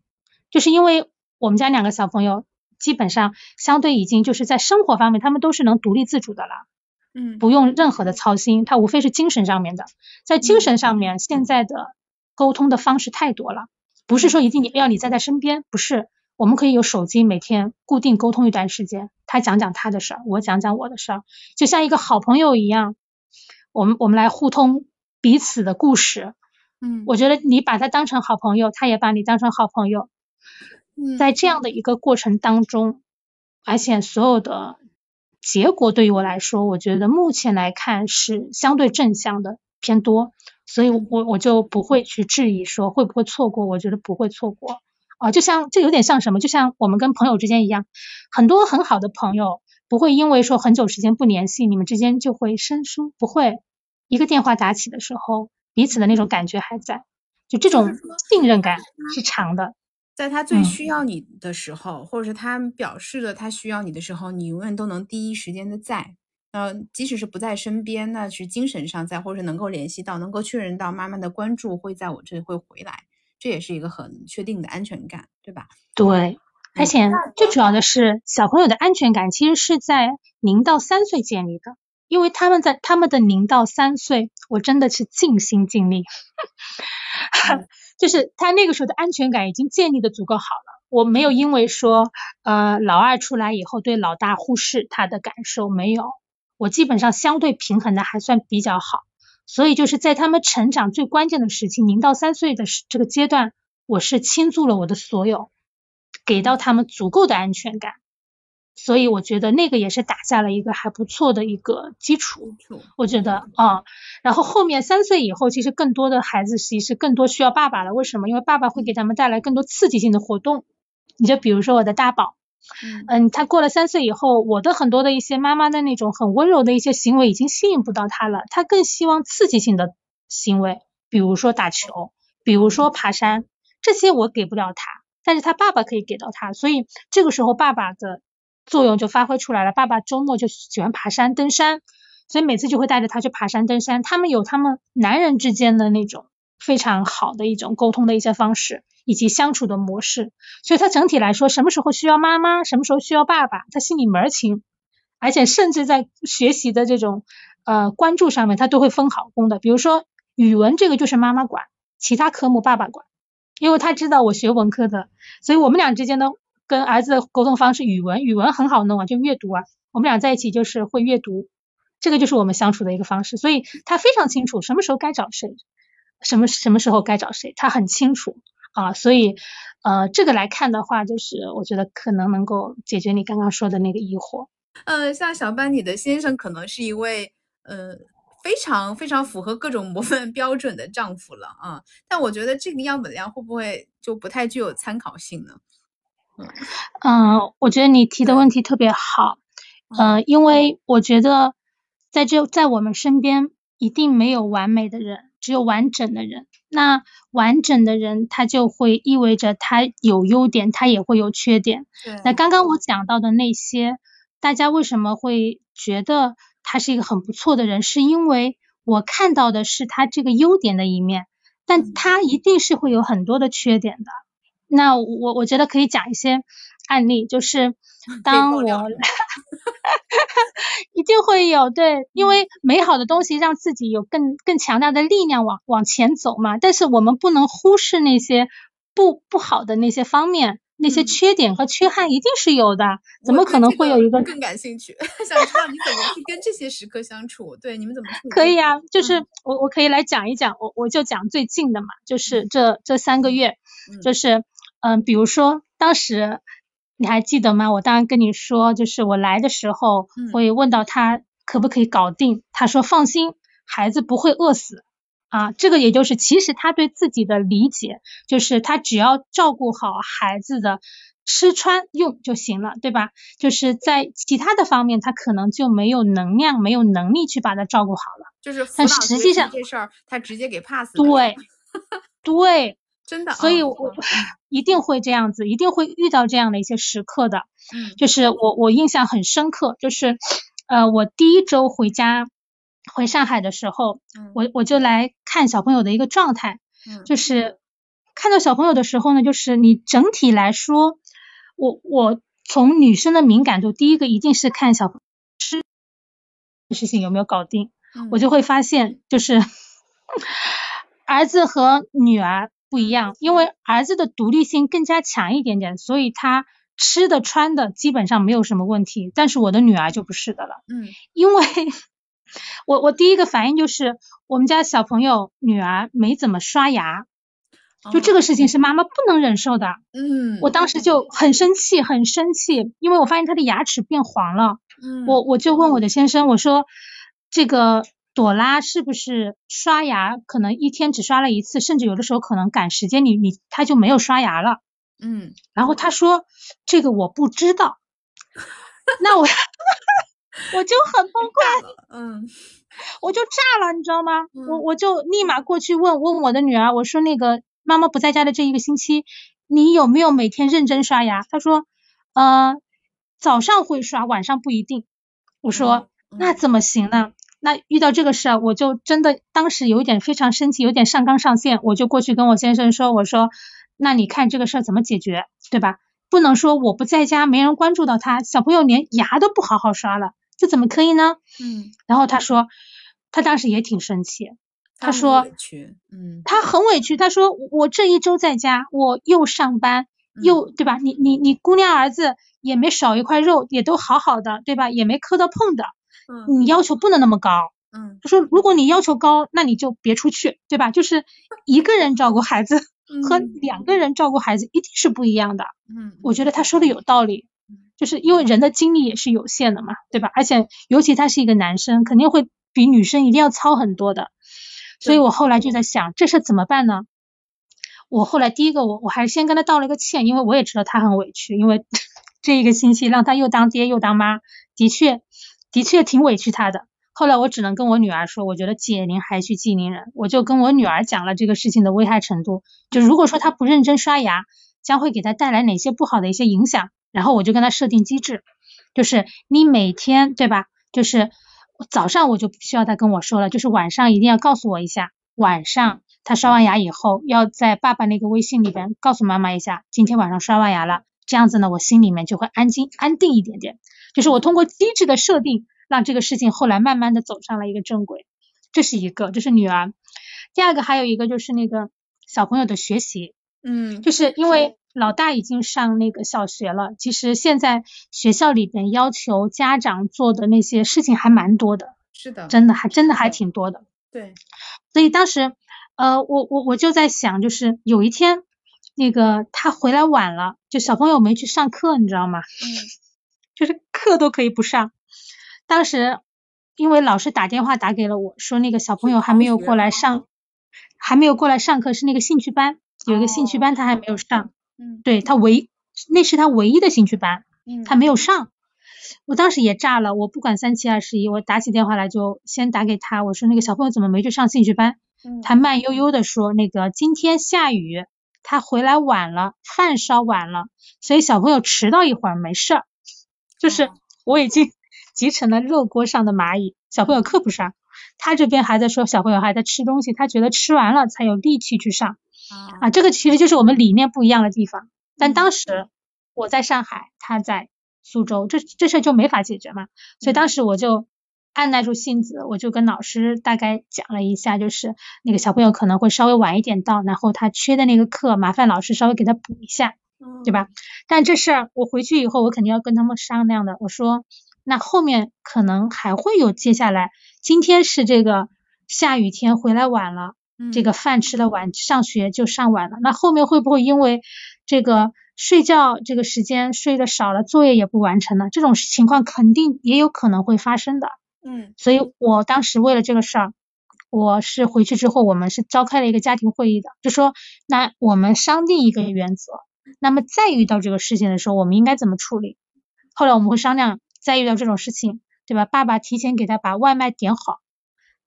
就是因为我们家两个小朋友基本上相对已经就是在生活方面，他们都是能独立自主的了，嗯，不用任何的操心，他无非是精神上面的，在精神上面现在的沟通的方式太多了，不是说一定要你在他身边，不是，我们可以有手机每天固定沟通一段时间，他讲讲他的事儿，我讲讲我的事儿，就像一个好朋友一样，我们我们来互通。彼此的故事，嗯，我觉得你把他当成好朋友，他也把你当成好朋友，嗯。在这样的一个过程当中，而且所有的结果对于我来说，我觉得目前来看是相对正向的偏多，所以我我就不会去质疑说会不会错过，我觉得不会错过。啊，就像这有点像什么，就像我们跟朋友之间一样，很多很好的朋友不会因为说很久时间不联系，你们之间就会生疏，不会。一个电话打起的时候，彼此的那种感觉还在，就这种信任感是长的。在他最需要你的时候，或者是他表示了他需要你的时候，你永远都能第一时间的在。呃，即使是不在身边，那是精神上在，或者是能够联系到，能够确认到妈妈的关注会在我这里会回来，这也是一个很确定的安全感，对吧？对，而且最主要的是，小朋友的安全感其实是在零到三岁建立的。因为他们在他们的零到三岁，我真的是尽心尽力，就是他那个时候的安全感已经建立的足够好了。我没有因为说呃老二出来以后对老大忽视他的感受，没有，我基本上相对平衡的还算比较好。所以就是在他们成长最关键的时期，零到三岁的这个阶段，我是倾注了我的所有，给到他们足够的安全感。所以我觉得那个也是打下了一个还不错的一个基础，我觉得啊，然后后面三岁以后，其实更多的孩子其实更多需要爸爸了。为什么？因为爸爸会给他们带来更多刺激性的活动。你就比如说我的大宝，嗯，他过了三岁以后，我的很多的一些妈妈的那种很温柔的一些行为已经吸引不到他了，他更希望刺激性的行为，比如说打球，比如说爬山，这些我给不了他，但是他爸爸可以给到他，所以这个时候爸爸的。作用就发挥出来了。爸爸周末就喜欢爬山、登山，所以每次就会带着他去爬山、登山。他们有他们男人之间的那种非常好的一种沟通的一些方式，以及相处的模式。所以他整体来说，什么时候需要妈妈，什么时候需要爸爸，他心里门儿清。而且甚至在学习的这种呃关注上面，他都会分好工的。比如说语文这个就是妈妈管，其他科目爸爸管，因为他知道我学文科的，所以我们俩之间的。跟儿子的沟通方式，语文语文很好弄啊，就阅读啊，我们俩在一起就是会阅读，这个就是我们相处的一个方式，所以他非常清楚什么时候该找谁，什么什么时候该找谁，他很清楚啊，所以呃这个来看的话，就是我觉得可能能够解决你刚刚说的那个疑惑。呃，像小班，你的先生可能是一位呃非常非常符合各种 模范标准的丈夫了啊，但我觉得这个样本量会不会就不太具有参考性呢？嗯，我觉得你提的问题特别好，呃，因为我觉得在这在我们身边一定没有完美的人，只有完整的人。那完整的人，他就会意味着他有优点，他也会有缺点。那刚刚我讲到的那些，大家为什么会觉得他是一个很不错的人？是因为我看到的是他这个优点的一面，但他一定是会有很多的缺点的。那我我觉得可以讲一些案例，就是当我 一定会有对，因为美好的东西让自己有更更强大的力量往往前走嘛。但是我们不能忽视那些不不好的那些方面。那些缺点和缺憾一定是有的，怎么可能会有一个更感兴趣？想知道你怎么去跟这些时刻相处？对，你们怎么处？可以啊，就是我我可以来讲一讲，我我就讲最近的嘛，就是这这三个月，就是嗯，比如说当时你还记得吗？我当时跟你说，就是我来的时候会问到他可不可以搞定，他说放心，孩子不会饿死。啊，这个也就是其实他对自己的理解，就是他只要照顾好孩子的吃穿用就行了，对吧？就是在其他的方面，他可能就没有能量、没有能力去把他照顾好了。就是但实际上这事儿，他直接给 pass 了。对，对，真的。所以我 一定会这样子，一定会遇到这样的一些时刻的。嗯，就是我我印象很深刻，就是呃，我第一周回家。回上海的时候，我我就来看小朋友的一个状态，就是看到小朋友的时候呢，就是你整体来说，我我从女生的敏感度，第一个一定是看小吃事情有没有搞定，我就会发现，就是 儿子和女儿不一样，因为儿子的独立性更加强一点点，所以他吃的穿的基本上没有什么问题，但是我的女儿就不是的了，嗯，因为。我我第一个反应就是我们家小朋友女儿没怎么刷牙，就这个事情是妈妈不能忍受的。嗯，我当时就很生气，很生气，因为我发现她的牙齿变黄了。嗯，我我就问我的先生，我说这个朵拉是不是刷牙可能一天只刷了一次，甚至有的时候可能赶时间，你你他就没有刷牙了。嗯，然后他说这个我不知道，那我。我就很崩溃，嗯，我就炸了，你知道吗？我我就立马过去问问我的女儿，我说那个妈妈不在家的这一个星期，你有没有每天认真刷牙？她说，呃，早上会刷，晚上不一定。我说那怎么行呢？那遇到这个事啊，我就真的当时有一点非常生气，有点上纲上线，我就过去跟我先生说，我说那你看这个事儿怎么解决，对吧？不能说我不在家，没人关注到他，小朋友连牙都不好好刷了。这怎么可以呢？嗯，然后他说，他当时也挺生气，他说，嗯，他很委屈，他说我这一周在家，我又上班，又对吧？你你你姑娘儿子也没少一块肉，也都好好的，对吧？也没磕到碰的，嗯，你要求不能那么高，嗯，就说如果你要求高，那你就别出去，对吧？就是一个人照顾孩子和两个人照顾孩子一定是不一样的，嗯，我觉得他说的有道理。就是因为人的精力也是有限的嘛，对吧？而且尤其他是一个男生，肯定会比女生一定要糙很多的。所以我后来就在想，这事怎么办呢？我后来第一个，我我还是先跟他道了个歉，因为我也知道他很委屈，因为 这一个星期让他又当爹又当妈，的确的确挺委屈他的。后来我只能跟我女儿说，我觉得解铃还须系铃人，我就跟我女儿讲了这个事情的危害程度，就如果说他不认真刷牙，将会给他带来哪些不好的一些影响。然后我就跟他设定机制，就是你每天对吧？就是早上我就不需要他跟我说了，就是晚上一定要告诉我一下，晚上他刷完牙以后，要在爸爸那个微信里边告诉妈妈一下，今天晚上刷完牙了，这样子呢，我心里面就会安静安定一点点。就是我通过机制的设定，让这个事情后来慢慢的走上了一个正轨。这是一个，这是女儿。第二个还有一个就是那个小朋友的学习，嗯，就是因为。老大已经上那个小学了，其实现在学校里边要求家长做的那些事情还蛮多的，是的，真的还真的还挺多的。对，所以当时呃，我我我就在想，就是有一天那个他回来晚了，就小朋友没去上课，你知道吗？嗯，就是课都可以不上。当时因为老师打电话打给了我说，那个小朋友还没有过来上，还没有过来上课，是那个兴趣班，有一个兴趣班他还没有上。嗯，对他唯那是他唯一的兴趣班，嗯，他没有上，我当时也炸了，我不管三七二十一，我打起电话来就先打给他，我说那个小朋友怎么没去上兴趣班？嗯，他慢悠悠的说那个今天下雨，他回来晚了，饭烧晚了，所以小朋友迟到一会儿没事儿，就是我已经 集成了热锅上的蚂蚁，小朋友课不上，他这边还在说小朋友还在吃东西，他觉得吃完了才有力气去上。啊啊，这个其实就是我们理念不一样的地方。但当时我在上海，他在苏州，这这事就没法解决嘛。所以当时我就按耐住性子，我就跟老师大概讲了一下，就是那个小朋友可能会稍微晚一点到，然后他缺的那个课，麻烦老师稍微给他补一下，对吧？但这事儿我回去以后，我肯定要跟他们商量的。我说，那后面可能还会有接下来，今天是这个下雨天回来晚了。这个饭吃的晚，上学就上晚了。那后面会不会因为这个睡觉这个时间睡得少了，作业也不完成了？这种情况肯定也有可能会发生的。嗯，所以我当时为了这个事儿，我是回去之后，我们是召开了一个家庭会议的，就说那我们商定一个原则，那么再遇到这个事情的时候，我们应该怎么处理？后来我们会商量，再遇到这种事情，对吧？爸爸提前给他把外卖点好，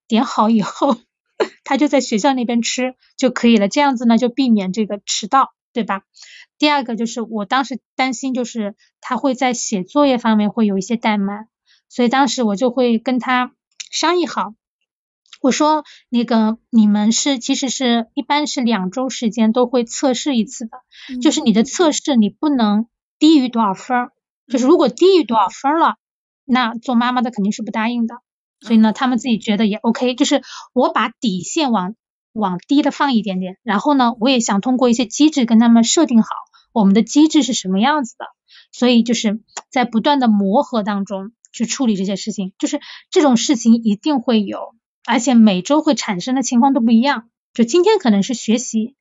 点好以后。他就在学校那边吃就可以了，这样子呢就避免这个迟到，对吧？第二个就是我当时担心就是他会在写作业方面会有一些怠慢，所以当时我就会跟他商议好，我说那个你们是其实是一般是两周时间都会测试一次的，就是你的测试你不能低于多少分，就是如果低于多少分了，那做妈妈的肯定是不答应的。所以呢，他们自己觉得也 OK，就是我把底线往往低的放一点点，然后呢，我也想通过一些机制跟他们设定好我们的机制是什么样子的，所以就是在不断的磨合当中去处理这些事情，就是这种事情一定会有，而且每周会产生的情况都不一样，就今天可能是学习，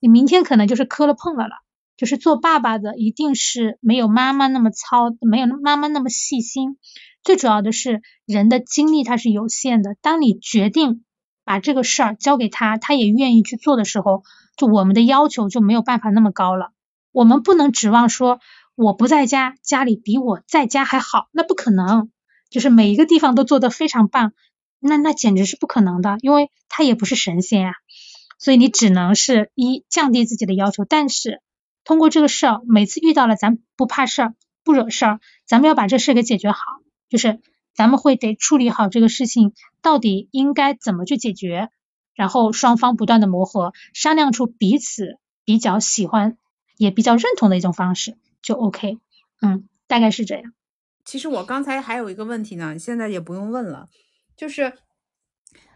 你明天可能就是磕了碰了了，就是做爸爸的一定是没有妈妈那么操，没有妈妈那么细心。最主要的是，人的精力它是有限的。当你决定把这个事儿交给他，他也愿意去做的时候，就我们的要求就没有办法那么高了。我们不能指望说我不在家，家里比我在家还好，那不可能。就是每一个地方都做得非常棒，那那简直是不可能的，因为他也不是神仙呀。所以你只能是一降低自己的要求，但是通过这个事儿，每次遇到了咱不怕事儿，不惹事儿，咱们要把这事给解决好。就是咱们会得处理好这个事情，到底应该怎么去解决，然后双方不断的磨合，商量出彼此比较喜欢也比较认同的一种方式，就 OK。嗯，大概是这样。其实我刚才还有一个问题呢，现在也不用问了，就是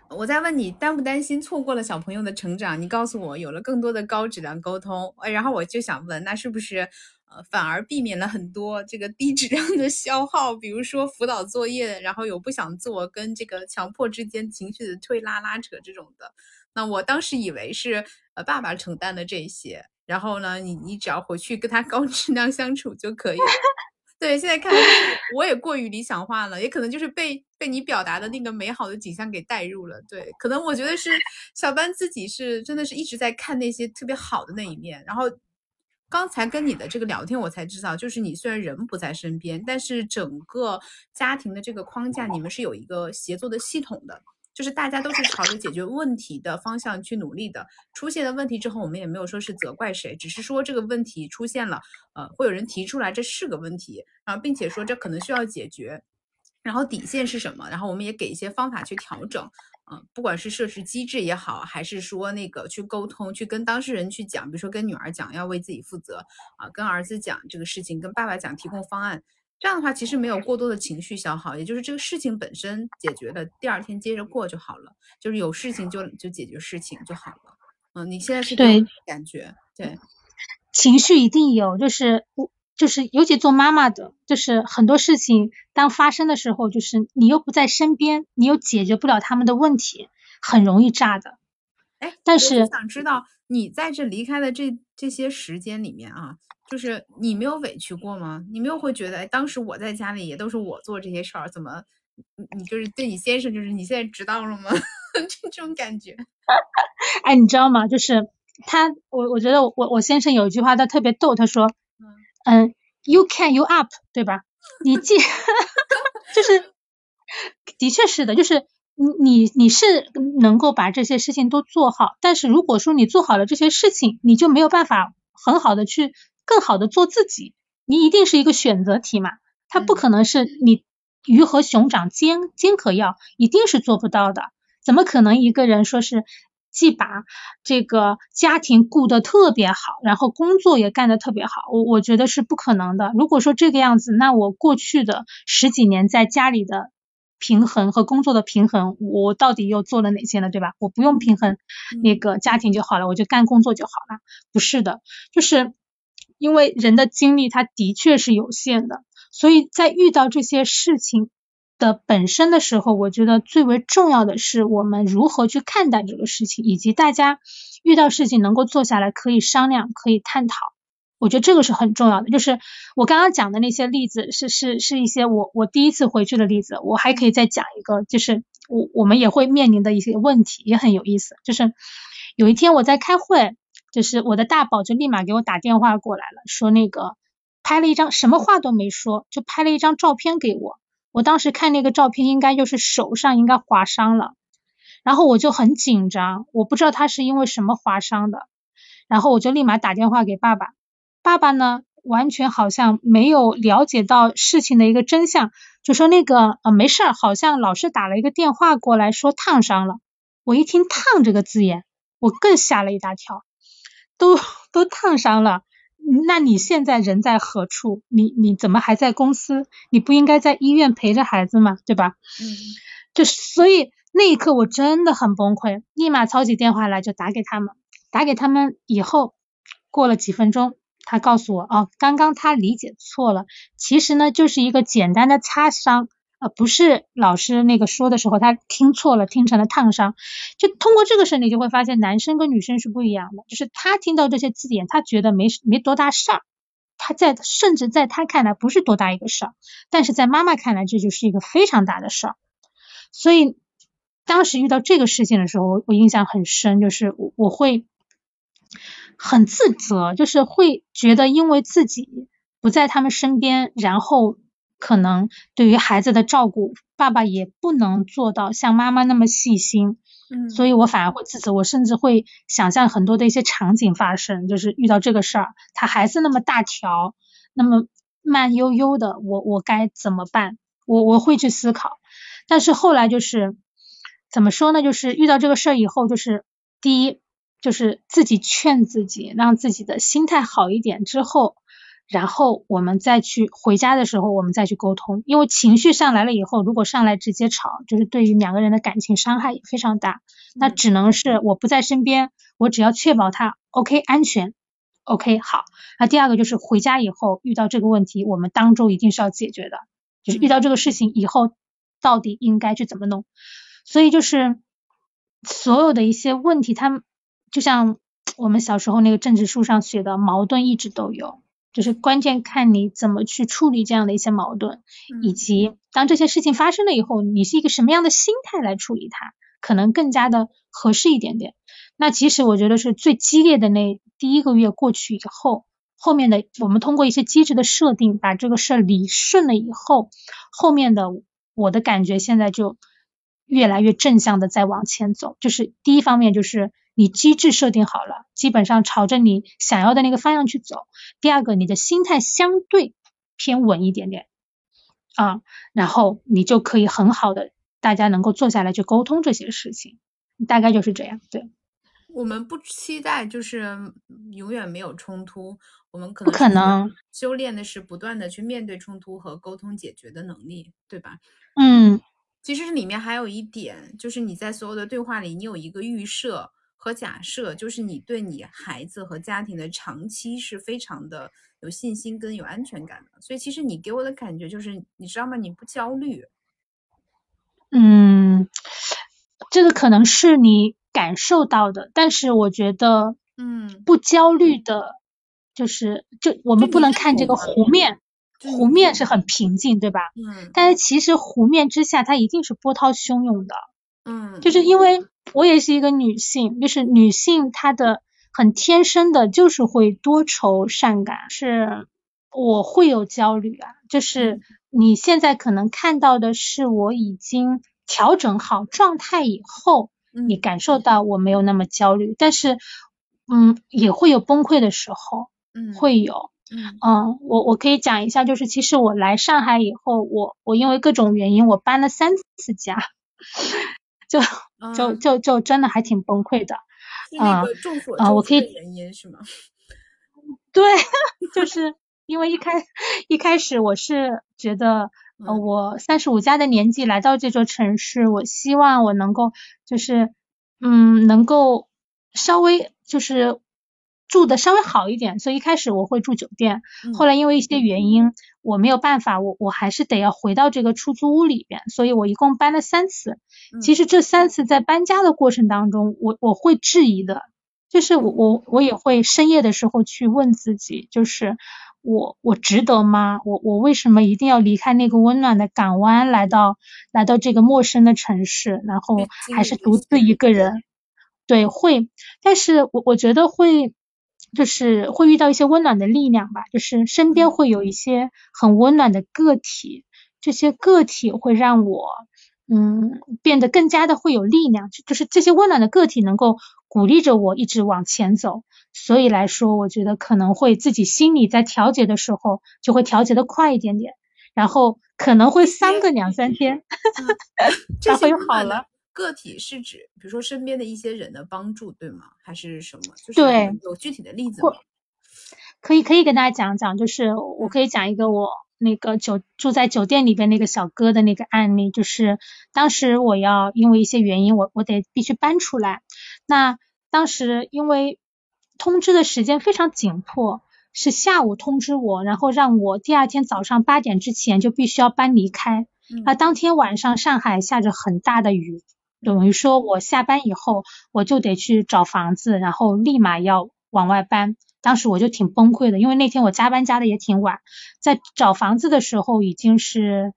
我在问你担不担心错过了小朋友的成长？你告诉我有了更多的高质量沟通，然后我就想问，那是不是呃？反而避免了很多这个低质量的消耗，比如说辅导作业，然后有不想做，跟这个强迫之间情绪的推拉拉扯这种的。那我当时以为是呃爸爸承担的这些，然后呢，你你只要回去跟他高质量相处就可以了。对，现在看我也过于理想化了，也可能就是被被你表达的那个美好的景象给带入了。对，可能我觉得是小班自己是真的是一直在看那些特别好的那一面，然后。刚才跟你的这个聊天，我才知道，就是你虽然人不在身边，但是整个家庭的这个框架，你们是有一个协作的系统的，就是大家都是朝着解决问题的方向去努力的。出现了问题之后，我们也没有说是责怪谁，只是说这个问题出现了，呃，会有人提出来这是个问题，然后并且说这可能需要解决，然后底线是什么，然后我们也给一些方法去调整。嗯，不管是设施机制也好，还是说那个去沟通，去跟当事人去讲，比如说跟女儿讲要为自己负责啊，跟儿子讲这个事情，跟爸爸讲提供方案，这样的话其实没有过多的情绪消耗，也就是这个事情本身解决了，第二天接着过就好了，就是有事情就就解决事情就好了。嗯，你现在是对感觉对情绪一定有，就是我。就是尤其做妈妈的，就是很多事情当发生的时候，就是你又不在身边，你又解决不了他们的问题，很容易炸的。哎，但是想知道你在这离开的这这些时间里面啊，就是你没有委屈过吗？你没有会觉得，哎，当时我在家里也都是我做这些事儿，怎么你你就是对你先生，就是你现在知道了吗？这种感觉。哎，你知道吗？就是他，我我觉得我我先生有一句话，他特别逗，他说。嗯，you can you up，对吧？你既 就是的确是的，就是你你你是能够把这些事情都做好，但是如果说你做好了这些事情，你就没有办法很好的去更好的做自己，你一定是一个选择题嘛，它不可能是你鱼和熊掌兼兼可要，一定是做不到的。怎么可能一个人说是既把这个家庭顾得特别好，然后工作也干得特别好？我我觉得是不可能的。如果说这个样子，那我过去的十几年在家里的平衡和工作的平衡，我到底又做了哪些呢？对吧？我不用平衡那个家庭就好了，我就干工作就好了？不是的，就是因为人的精力它的确是有限的。所以在遇到这些事情的本身的时候，我觉得最为重要的是我们如何去看待这个事情，以及大家遇到事情能够坐下来可以商量、可以探讨。我觉得这个是很重要的。就是我刚刚讲的那些例子，是是是一些我我第一次回去的例子。我还可以再讲一个，就是我我们也会面临的一些问题，也很有意思。就是有一天我在开会，就是我的大宝就立马给我打电话过来了，说那个。拍了一张，什么话都没说，就拍了一张照片给我。我当时看那个照片，应该就是手上应该划伤了，然后我就很紧张，我不知道他是因为什么划伤的，然后我就立马打电话给爸爸。爸爸呢，完全好像没有了解到事情的一个真相，就说那个呃没事儿，好像老师打了一个电话过来说烫伤了。我一听“烫”这个字眼，我更吓了一大跳，都 都烫伤了。那你现在人在何处？你你怎么还在公司？你不应该在医院陪着孩子吗？对吧？嗯，就所以那一刻我真的很崩溃，立马抄起电话来就打给他们。打给他们以后，过了几分钟，他告诉我，哦，刚刚他理解错了，其实呢就是一个简单的擦伤。不是老师那个说的时候，他听错了，听成了烫伤。就通过这个事，你就会发现男生跟女生是不一样的。就是他听到这些字眼，他觉得没没多大事儿，他在甚至在他看来不是多大一个事儿，但是在妈妈看来这就是一个非常大的事儿。所以当时遇到这个事情的时候，我印象很深，就是我我会很自责，就是会觉得因为自己不在他们身边，然后。可能对于孩子的照顾，爸爸也不能做到像妈妈那么细心，嗯，所以我反而会自责，我甚至会想象很多的一些场景发生，就是遇到这个事儿，他还是那么大条，那么慢悠悠的，我我该怎么办？我我会去思考，但是后来就是怎么说呢？就是遇到这个事儿以后，就是第一就是自己劝自己，让自己的心态好一点之后。然后我们再去回家的时候，我们再去沟通，因为情绪上来了以后，如果上来直接吵，就是对于两个人的感情伤害也非常大。那只能是我不在身边，我只要确保他 OK 安全，OK 好。那第二个就是回家以后遇到这个问题，我们当周一定是要解决的，就是遇到这个事情以后到底应该去怎么弄。所以就是所有的一些问题，他们就像我们小时候那个政治书上写的，矛盾一直都有。就是关键看你怎么去处理这样的一些矛盾，以及当这些事情发生了以后，你是一个什么样的心态来处理它，可能更加的合适一点点。那其实我觉得是最激烈的那第一个月过去以后，后面的我们通过一些机制的设定，把这个事儿理顺了以后，后面的我的感觉现在就越来越正向的在往前走。就是第一方面就是。你机制设定好了，基本上朝着你想要的那个方向去走。第二个，你的心态相对偏稳一点点啊，然后你就可以很好的，大家能够坐下来去沟通这些事情，大概就是这样。对，我们不期待就是永远没有冲突，我们可能不可能修炼的是不断的去面对冲突和沟通解决的能力，对吧？嗯，其实里面还有一点，就是你在所有的对话里，你有一个预设。和假设就是你对你孩子和家庭的长期是非常的有信心跟有安全感的，所以其实你给我的感觉就是，你知道吗？你不焦虑。嗯，这个可能是你感受到的，但是我觉得，嗯，不焦虑的，就是就我们不能看这个湖面，湖面是很平静，对吧？嗯。但是其实湖面之下，它一定是波涛汹涌的。嗯。就是因为。我也是一个女性，就是女性她的很天生的，就是会多愁善感，是我会有焦虑啊。就是你现在可能看到的是我已经调整好状态以后，你感受到我没有那么焦虑，但是嗯，也会有崩溃的时候，嗯，会有，嗯，我我可以讲一下，就是其实我来上海以后，我我因为各种原因，我搬了三次家，就就就就真的还挺崩溃的。啊啊，我可以原因是吗？对，就是因为一开一开始我是觉得，呃，我三十五加的年纪来到这座城市，我希望我能够就是嗯，能够稍微就是。住的稍微好一点，所以一开始我会住酒店。后来因为一些原因，我没有办法，我我还是得要回到这个出租屋里边。所以我一共搬了三次。其实这三次在搬家的过程当中，我我会质疑的，就是我我我也会深夜的时候去问自己，就是我我值得吗？我我为什么一定要离开那个温暖的港湾，来到来到这个陌生的城市，然后还是独自一个人？对，会，但是我我觉得会。就是会遇到一些温暖的力量吧，就是身边会有一些很温暖的个体，这些个体会让我嗯变得更加的会有力量，就是这些温暖的个体能够鼓励着我一直往前走。所以来说，我觉得可能会自己心里在调节的时候就会调节的快一点点，然后可能会三个两三天，然后又好了。个体是指，比如说身边的一些人的帮助，对吗？还是什么？就是有具体的例子吗？可以，可以跟大家讲讲，就是我可以讲一个我那个酒住在酒店里边那个小哥的那个案例，就是当时我要因为一些原因，我我得必须搬出来。那当时因为通知的时间非常紧迫，是下午通知我，然后让我第二天早上八点之前就必须要搬离开。那当天晚上上海下着很大的雨。等于说，我下班以后，我就得去找房子，然后立马要往外搬。当时我就挺崩溃的，因为那天我加班加的也挺晚，在找房子的时候已经是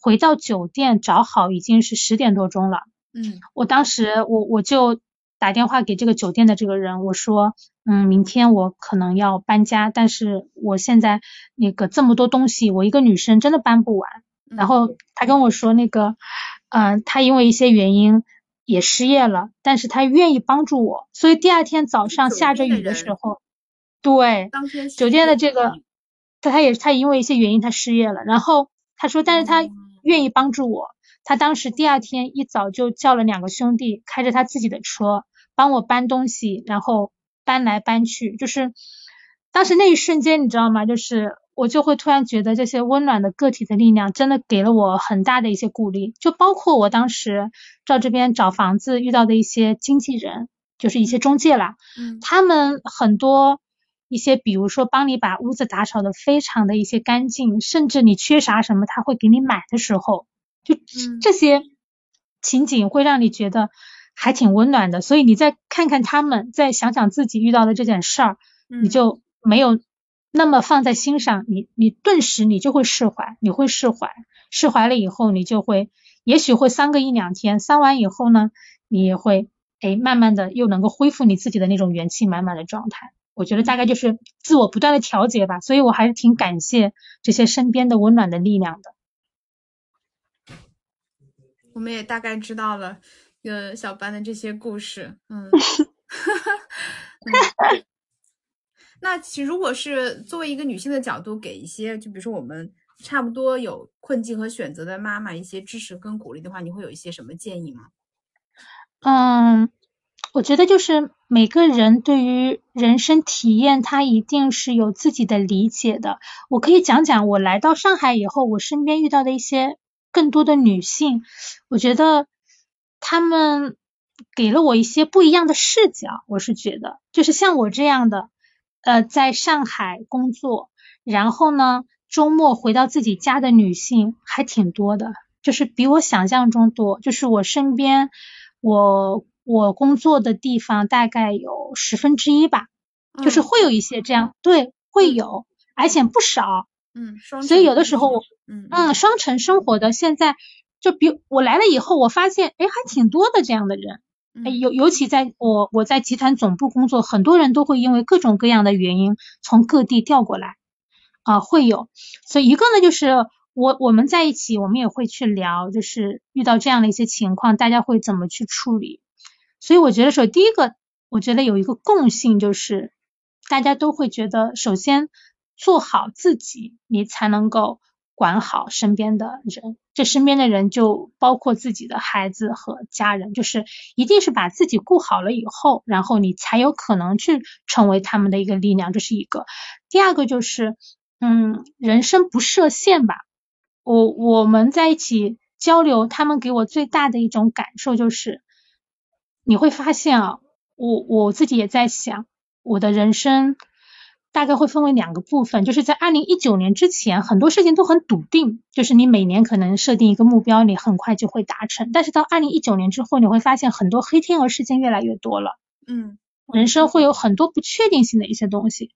回到酒店找好已经是十点多钟了。嗯，我当时我我就打电话给这个酒店的这个人，我说，嗯，明天我可能要搬家，但是我现在那个这么多东西，我一个女生真的搬不完。然后他跟我说那个。嗯，他因为一些原因也失业了，但是他愿意帮助我，所以第二天早上下着雨的时候，对，酒店的这个，他他也他因为一些原因他失业了，然后他说，但是他愿意帮助我，他当时第二天一早就叫了两个兄弟，开着他自己的车帮我搬东西，然后搬来搬去，就是当时那一瞬间，你知道吗？就是。我就会突然觉得这些温暖的个体的力量真的给了我很大的一些鼓励，就包括我当时到这边找房子遇到的一些经纪人，就是一些中介啦，嗯，他们很多一些，比如说帮你把屋子打扫的非常的一些干净，甚至你缺啥什么他会给你买的时候，就这些情景会让你觉得还挺温暖的，所以你再看看他们，再想想自己遇到的这件事儿，你就没有。那么放在心上，你你顿时你就会释怀，你会释怀，释怀了以后，你就会，也许会伤个一两天，伤完以后呢，你也会，哎，慢慢的又能够恢复你自己的那种元气满满的状态。我觉得大概就是自我不断的调节吧，所以我还是挺感谢这些身边的温暖的力量的。我们也大概知道了，呃，小班的这些故事，嗯。那其实，如果是作为一个女性的角度，给一些就比如说我们差不多有困境和选择的妈妈一些支持跟鼓励的话，你会有一些什么建议吗？嗯，我觉得就是每个人对于人生体验，他一定是有自己的理解的。我可以讲讲我来到上海以后，我身边遇到的一些更多的女性，我觉得她们给了我一些不一样的视角。我是觉得，就是像我这样的。呃，在上海工作，然后呢，周末回到自己家的女性还挺多的，就是比我想象中多。就是我身边，我我工作的地方大概有十分之一吧，就是会有一些这样，对，会有，而且不少。嗯，所以有的时候，嗯嗯，双城生活的现在就比我来了以后，我发现，哎，还挺多的这样的人。尤尤其在我我在集团总部工作，很多人都会因为各种各样的原因从各地调过来啊，会有。所以一个呢，就是我我们在一起，我们也会去聊，就是遇到这样的一些情况，大家会怎么去处理。所以我觉得说，第一个，我觉得有一个共性，就是大家都会觉得，首先做好自己，你才能够管好身边的人。这身边的人就包括自己的孩子和家人，就是一定是把自己顾好了以后，然后你才有可能去成为他们的一个力量。这是一个。第二个就是，嗯，人生不设限吧。我我们在一起交流，他们给我最大的一种感受就是，你会发现啊，我我自己也在想，我的人生。大概会分为两个部分，就是在二零一九年之前，很多事情都很笃定，就是你每年可能设定一个目标，你很快就会达成。但是到二零一九年之后，你会发现很多黑天鹅事件越来越多了。嗯，人生会有很多不确定性的一些东西，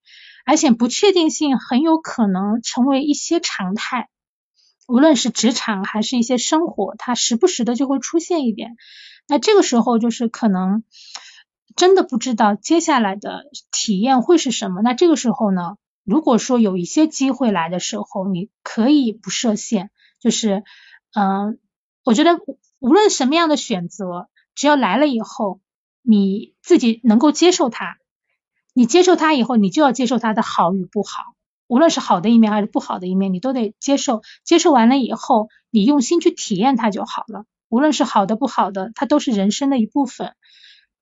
而且不确定性很有可能成为一些常态，无论是职场还是一些生活，它时不时的就会出现一点。那这个时候就是可能。真的不知道接下来的体验会是什么。那这个时候呢，如果说有一些机会来的时候，你可以不设限，就是，嗯，我觉得无论什么样的选择，只要来了以后，你自己能够接受它，你接受它以后，你就要接受它的好与不好，无论是好的一面还是不好的一面，你都得接受。接受完了以后，你用心去体验它就好了。无论是好的不好的，它都是人生的一部分。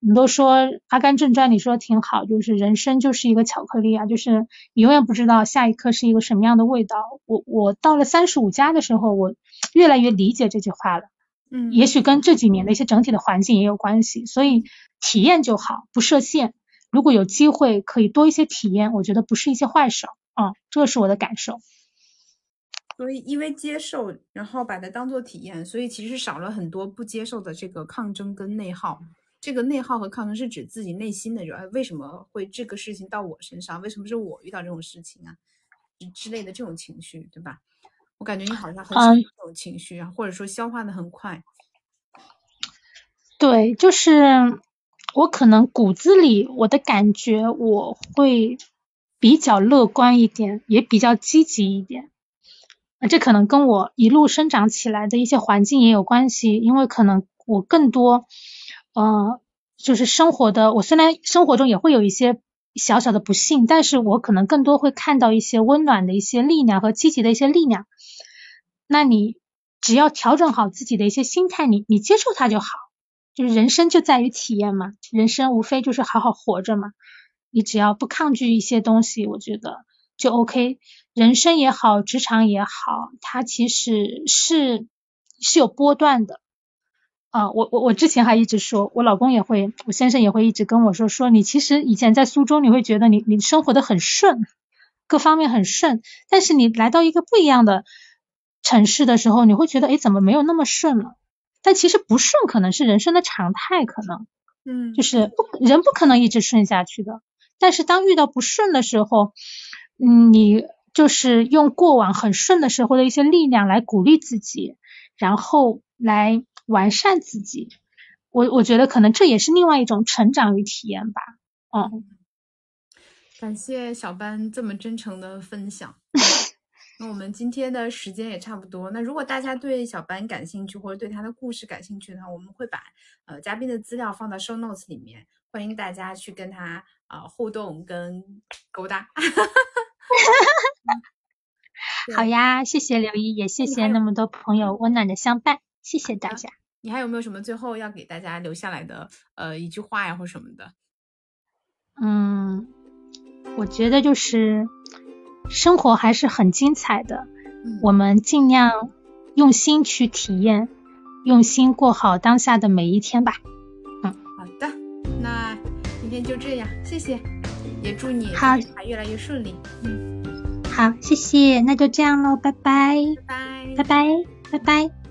你都说《阿甘正传》，你说挺好，就是人生就是一个巧克力啊，就是你永远不知道下一刻是一个什么样的味道。我我到了三十五加的时候，我越来越理解这句话了。嗯，也许跟这几年的一些整体的环境也有关系，所以体验就好，不设限。如果有机会可以多一些体验，我觉得不是一些坏事。啊，这是我的感受。所以因为接受，然后把它当做体验，所以其实少了很多不接受的这个抗争跟内耗。这个内耗和抗争是指自己内心的，就哎，为什么会这个事情到我身上？为什么是我遇到这种事情啊？之类的这种情绪，对吧？我感觉你好像很少这种情绪啊，或者说消化的很快。对，就是我可能骨子里我的感觉，我会比较乐观一点，也比较积极一点。啊，这可能跟我一路生长起来的一些环境也有关系，因为可能我更多。呃，就是生活的，我虽然生活中也会有一些小小的不幸，但是我可能更多会看到一些温暖的一些力量和积极的一些力量。那你只要调整好自己的一些心态，你你接受它就好。就是人生就在于体验嘛，人生无非就是好好活着嘛。你只要不抗拒一些东西，我觉得就 OK。人生也好，职场也好，它其实是是有波段的。啊，我我我之前还一直说，我老公也会，我先生也会一直跟我说，说你其实以前在苏州，你会觉得你你生活的很顺，各方面很顺，但是你来到一个不一样的城市的时候，你会觉得，哎，怎么没有那么顺了？但其实不顺可能是人生的常态，可能，嗯，就是不人不可能一直顺下去的。但是当遇到不顺的时候，嗯，你就是用过往很顺的时候的一些力量来鼓励自己，然后来。完善自己，我我觉得可能这也是另外一种成长与体验吧。嗯，感谢小班这么真诚的分享。那我们今天的时间也差不多。那如果大家对小班感兴趣，或者对他的故事感兴趣的话，我们会把呃嘉宾的资料放到 show notes 里面，欢迎大家去跟他啊互动跟勾搭。好呀，谢谢刘一，也谢谢那么多朋友温暖的相伴。谢谢大家。你还有没有什么最后要给大家留下来的呃一句话呀，或什么的？嗯，我觉得就是生活还是很精彩的，我们尽量用心去体验，用心过好当下的每一天吧。嗯，好的，那今天就这样，谢谢，也祝你好越来越顺利。嗯，好，谢谢，那就这样喽，拜拜，拜拜拜拜拜。